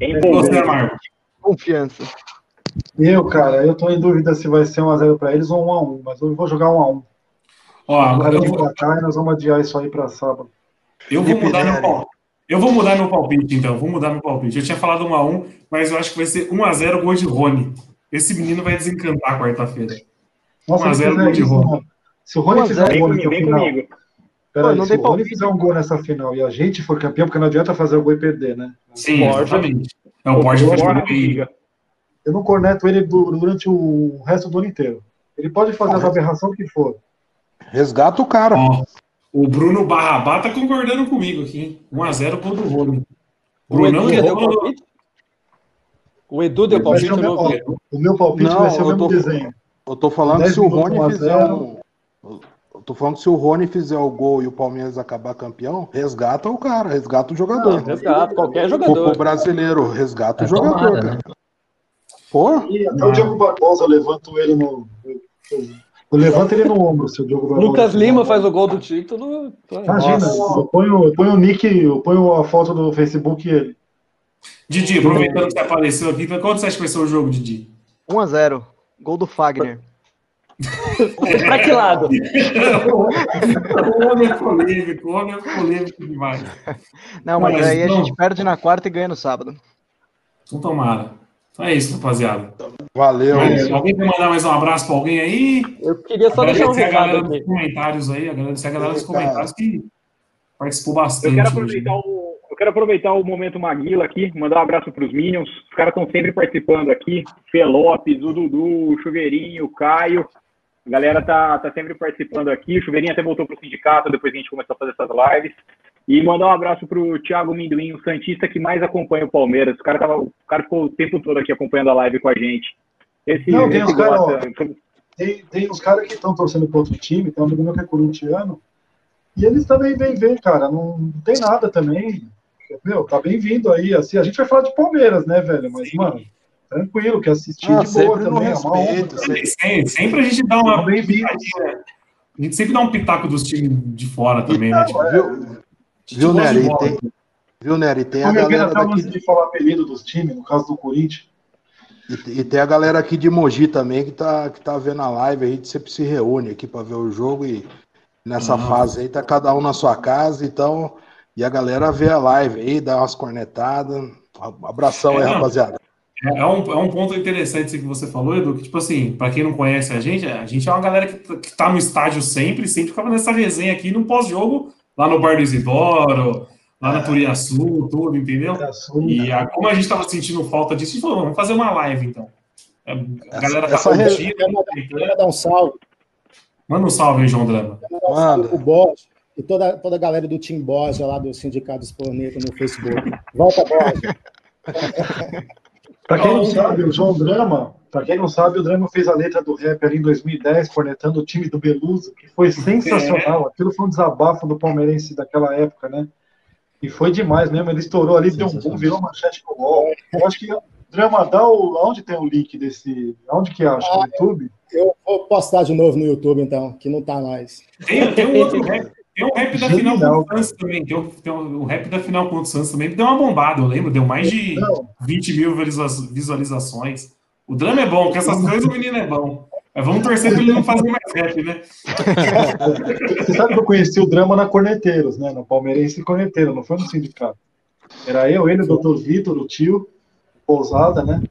Speaker 8: Empolgante. Confiança.
Speaker 3: Eu, cara, eu tô em dúvida se vai ser 1x0 pra eles ou 1x1, mas eu vou jogar 1x1. Ó, agora eu vou pra cá e nós vamos adiar isso aí pra sábado.
Speaker 1: Eu vou mudar meu palpite. Eu vou mudar meu palpite, então. Vou mudar meu palpite. Eu tinha falado 1x1, mas eu acho que vai ser 1x0 gol de Rony. Esse menino vai desencantar quarta-feira.
Speaker 3: 1x0 gol de Rony. Se o Rony fizer um gol nessa final. Peraí, se o Rony fizer um gol nessa final e a gente for campeão, porque não adianta fazer o gol e perder, né?
Speaker 1: Sim, exatamente. É o Porte fez
Speaker 3: Eu não corneto ele durante o resto do ano inteiro. Ele pode fazer as aberrações que for.
Speaker 2: Resgata o cara. Ó,
Speaker 1: o Bruno Barrabá tá concordando comigo aqui. 1x0 pro do Rony.
Speaker 5: O Edu deu palpite? O Edu deu palpite?
Speaker 3: O meu, o meu palpite não, vai ser o mesmo tô, desenho.
Speaker 2: Eu tô falando se o Rony fizer um... Eu tô falando que se o Rony fizer o gol e o Palmeiras acabar campeão, resgata o cara, resgata o jogador. Não,
Speaker 5: resgata, qualquer jogador.
Speaker 2: O brasileiro, resgata é o jogador, tomada, cara. Né?
Speaker 3: Pô? E até o Diego Barbosa, eu levanto ele no. Eu levanto ele no ombro, seu Diogo
Speaker 5: Barbosa. Lucas Lima faz o gol do título.
Speaker 3: Imagina, eu ponho, eu ponho o nick, eu ponho a foto do Facebook e ele.
Speaker 1: Didi, aproveitando que você apareceu aqui, quanto você acha que vai ser o jogo, Didi?
Speaker 8: 1x0. Gol do Fagner.
Speaker 5: pra que lado?
Speaker 1: o homem é polêmico, o homem é polêmico demais.
Speaker 8: Não, mas, mas aí não... a gente perde na quarta e ganha no sábado.
Speaker 1: Então tomara. Então é isso, rapaziada.
Speaker 2: Valeu.
Speaker 1: Mas, alguém quer mandar mais um abraço para alguém aí?
Speaker 5: Eu queria só
Speaker 1: agradecer
Speaker 5: deixar um
Speaker 1: recado a galera aqui. dos comentários aí, agradecer a galera dos comentários que participou bastante.
Speaker 4: Eu quero aproveitar o, eu quero aproveitar o momento Maguila aqui, mandar um abraço para os Minions. Os caras estão sempre participando aqui. Fê Lopes, o Dudu, o Chuveirinho, o Caio. A galera tá, tá sempre participando aqui. O Chuveirinho até voltou para o sindicato depois que a gente começou a fazer essas lives. E mandar um abraço para o Thiago Minduim, o Santista que mais acompanha o Palmeiras. O cara, tava, o cara ficou o tempo todo aqui acompanhando a live com a gente.
Speaker 3: Esse, Não, tem, os cara, tem, tem os caras que estão torcendo para outro time, tem um amigo meu que é corintiano, e eles também vêm ver, cara. Não, não tem nada também. Meu, tá bem-vindo aí. Assim, a gente vai falar de Palmeiras, né, velho? Mas, Sim. mano, tranquilo, que assistir ah, de boa também. É
Speaker 1: respeito, é sempre, sempre, a gente dá uma. Bem-vindo. A gente sempre dá um pitaco dos times de fora também, né? Tipo,
Speaker 2: viu, viu Nery? Tem, viu, Nery? Tem a galera daqui...
Speaker 3: de falar apelido dos times, no caso do Corinthians.
Speaker 2: E, e, tem a galera aqui de Mogi também que tá, que tá vendo a live, a gente sempre se reúne aqui para ver o jogo e nessa uhum. fase aí tá cada um na sua casa, então, e a galera vê a live aí, dá umas cornetadas. Abração é, aí, rapaziada.
Speaker 1: É, é um, é um ponto interessante que você falou, Edu, que, tipo assim, para quem não conhece a gente, a gente é uma galera que, que tá no estádio sempre, sempre ficava nessa resenha aqui no pós-jogo, lá no Bar do Isidoro, lá na Turiaçu, tudo, entendeu? E a, como a gente tava sentindo falta disso, a gente falou, vamos fazer uma live, então. A galera tá curtindo.
Speaker 7: Quero dar um salve.
Speaker 1: Manda um salve João Drama.
Speaker 7: Manda. O Bosch e toda, toda a galera do Team Bosch lá do Sindicato Esporneta no Facebook. Volta, Bosch.
Speaker 3: Para quem não sabe, o João Drama, para quem não sabe, o Drama fez a letra do rap ali em 2010, cornetando o time do Beluso, que foi sensacional. É. Aquilo foi um desabafo do palmeirense daquela época, né? E foi demais mesmo. Ele estourou ali, deu um boom, virou manchete no UOL. Eu acho que Drama, dá o, onde tem o link desse. Onde que acha? Ah, no YouTube?
Speaker 7: Eu vou postar de novo no YouTube, então, que não tá mais.
Speaker 1: Tem, tem um outro rap. Tem um rap da final contra o Santos também. Tem, um, tem um, rap da final contra o Santos também que deu uma bombada, eu lembro. Deu mais de não. 20 mil visualizações. O drama é bom, com essas coisas o menino é bom. Mas vamos torcer para ele não fazer mais rap, né?
Speaker 3: Você sabe que eu conheci o drama na Corneteiros, né? No Palmeirense Corneteiro, não foi no sindicato. Era eu, ele, o doutor Vitor, o tio, Pousada, né?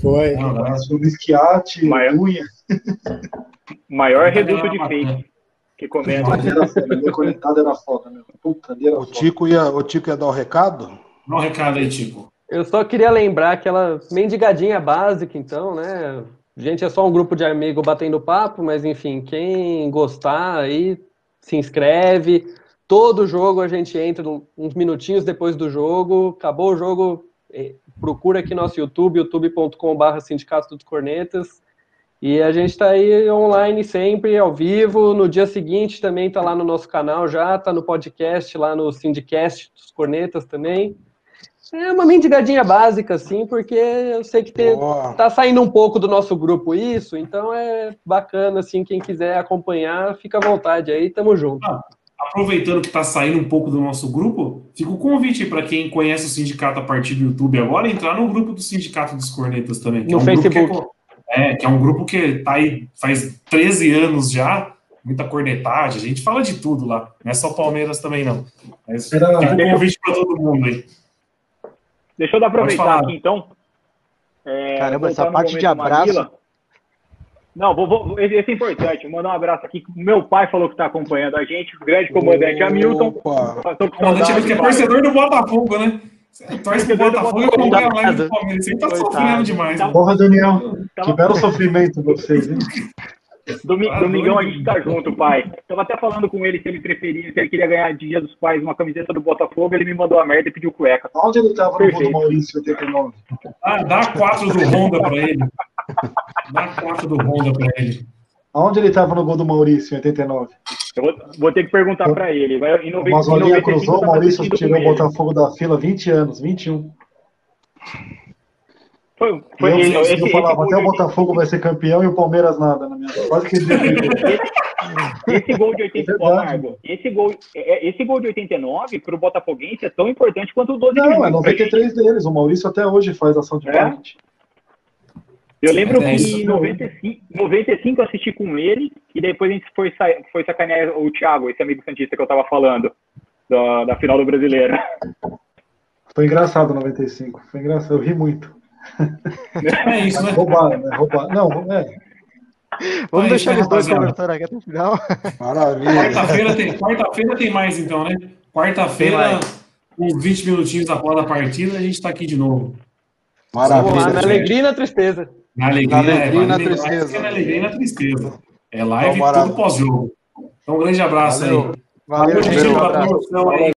Speaker 7: Foi.
Speaker 3: o Bisquiate,
Speaker 4: Maior...
Speaker 3: Unha.
Speaker 4: Maior reduto de fake que comenta.
Speaker 3: A conectada era foda, meu. Puta, era
Speaker 2: o, Tico ia, o Tico ia dar o recado?
Speaker 1: Dá um recado aí, Tico.
Speaker 5: Eu só queria lembrar aquela mendigadinha básica, então, né? Gente, é só um grupo de amigos batendo papo, mas enfim, quem gostar aí, se inscreve. Todo jogo a gente entra uns minutinhos depois do jogo, acabou o jogo, eh, procura aqui nosso YouTube, youtube.com.br Sindicato dos Cornetas, e a gente está aí online sempre, ao vivo. No dia seguinte também está lá no nosso canal já, está no podcast, lá no Sindicast dos Cornetas também. É uma mendigadinha básica, assim, porque eu sei que tem, tá saindo um pouco do nosso grupo isso, então é bacana, assim, quem quiser acompanhar, fica à vontade aí, tamo junto. Ah,
Speaker 1: aproveitando que tá saindo um pouco do nosso grupo, fica o convite para quem conhece o sindicato a partir do YouTube agora, entrar no grupo do Sindicato dos Cornetas também.
Speaker 5: no é um Facebook.
Speaker 1: É, que é um grupo que tá aí faz 13 anos já, muita cornetagem, a gente fala de tudo lá, não é só Palmeiras também não. Mas fica o convite para todo mundo aí.
Speaker 4: Deixa eu aproveitar aqui, então.
Speaker 8: É, Caramba, essa parte de abraço.
Speaker 4: Não, vou, vou, esse é importante. Vou mandar um abraço aqui. Meu pai falou que está acompanhando a gente, o grande comandante Opa. Hamilton.
Speaker 1: O comandante que é torcedor do Botafogo, né? Torce pro Botafogo e acompanha mais do Palmeiras. Você tá sofrendo demais.
Speaker 3: Porra, Daniel. Que belo sofrimento vocês, hein?
Speaker 4: Domi ah, Domingão, a gente tá junto, pai. Tava até falando com ele se ele preferia, se ele queria ganhar de Dia dos Pais uma camiseta do Botafogo, ele me mandou a merda e pediu cueca.
Speaker 3: Onde ele tava Perfeito. no gol do Maurício 89?
Speaker 1: Ah, dá quatro do Honda pra ele. Dá quatro do Honda pra ele.
Speaker 3: Aonde ele tava no gol do Maurício em 89?
Speaker 4: Eu vou, vou ter que perguntar para ele. Vai,
Speaker 3: em 90, o Mazolinha cruzou, o Maurício tirou o Botafogo da fila 20 anos, 21. Foi, foi eu, ele, esse, eu falava, até o Botafogo vai ser campeão e o Palmeiras nada na minha quase que
Speaker 4: esse, esse gol de 89, é esse gol, é, esse gol de 89 para o Botafoguense é tão importante quanto o 12
Speaker 3: Não, é 93 deles. O Maurício até hoje faz ação de é?
Speaker 4: Eu lembro é que em 95, 95 eu assisti com ele e depois a gente foi, foi sacanear o Thiago, esse amigo Santista que eu tava falando, da, da final do Brasileiro.
Speaker 3: Foi engraçado 95, foi engraçado, eu ri muito.
Speaker 1: É isso, né?
Speaker 3: Roubar, né? Roubar. Não, é.
Speaker 8: Vamos deixar eles dois conversando aqui até o final.
Speaker 1: Maravilha. Quarta-feira tem, quarta tem mais, então, né? Quarta-feira, uns 20 minutinhos após a partida, a gente está aqui de novo.
Speaker 5: Maravilha. na alegria e na tristeza.
Speaker 1: Na alegria, na alegria é, e na tristeza. Na alegria e na tristeza. É live então, tudo pós-jogo. Então, um grande abraço
Speaker 8: Valeu.
Speaker 1: aí.
Speaker 8: Valeu, Valeu gente. Abraço.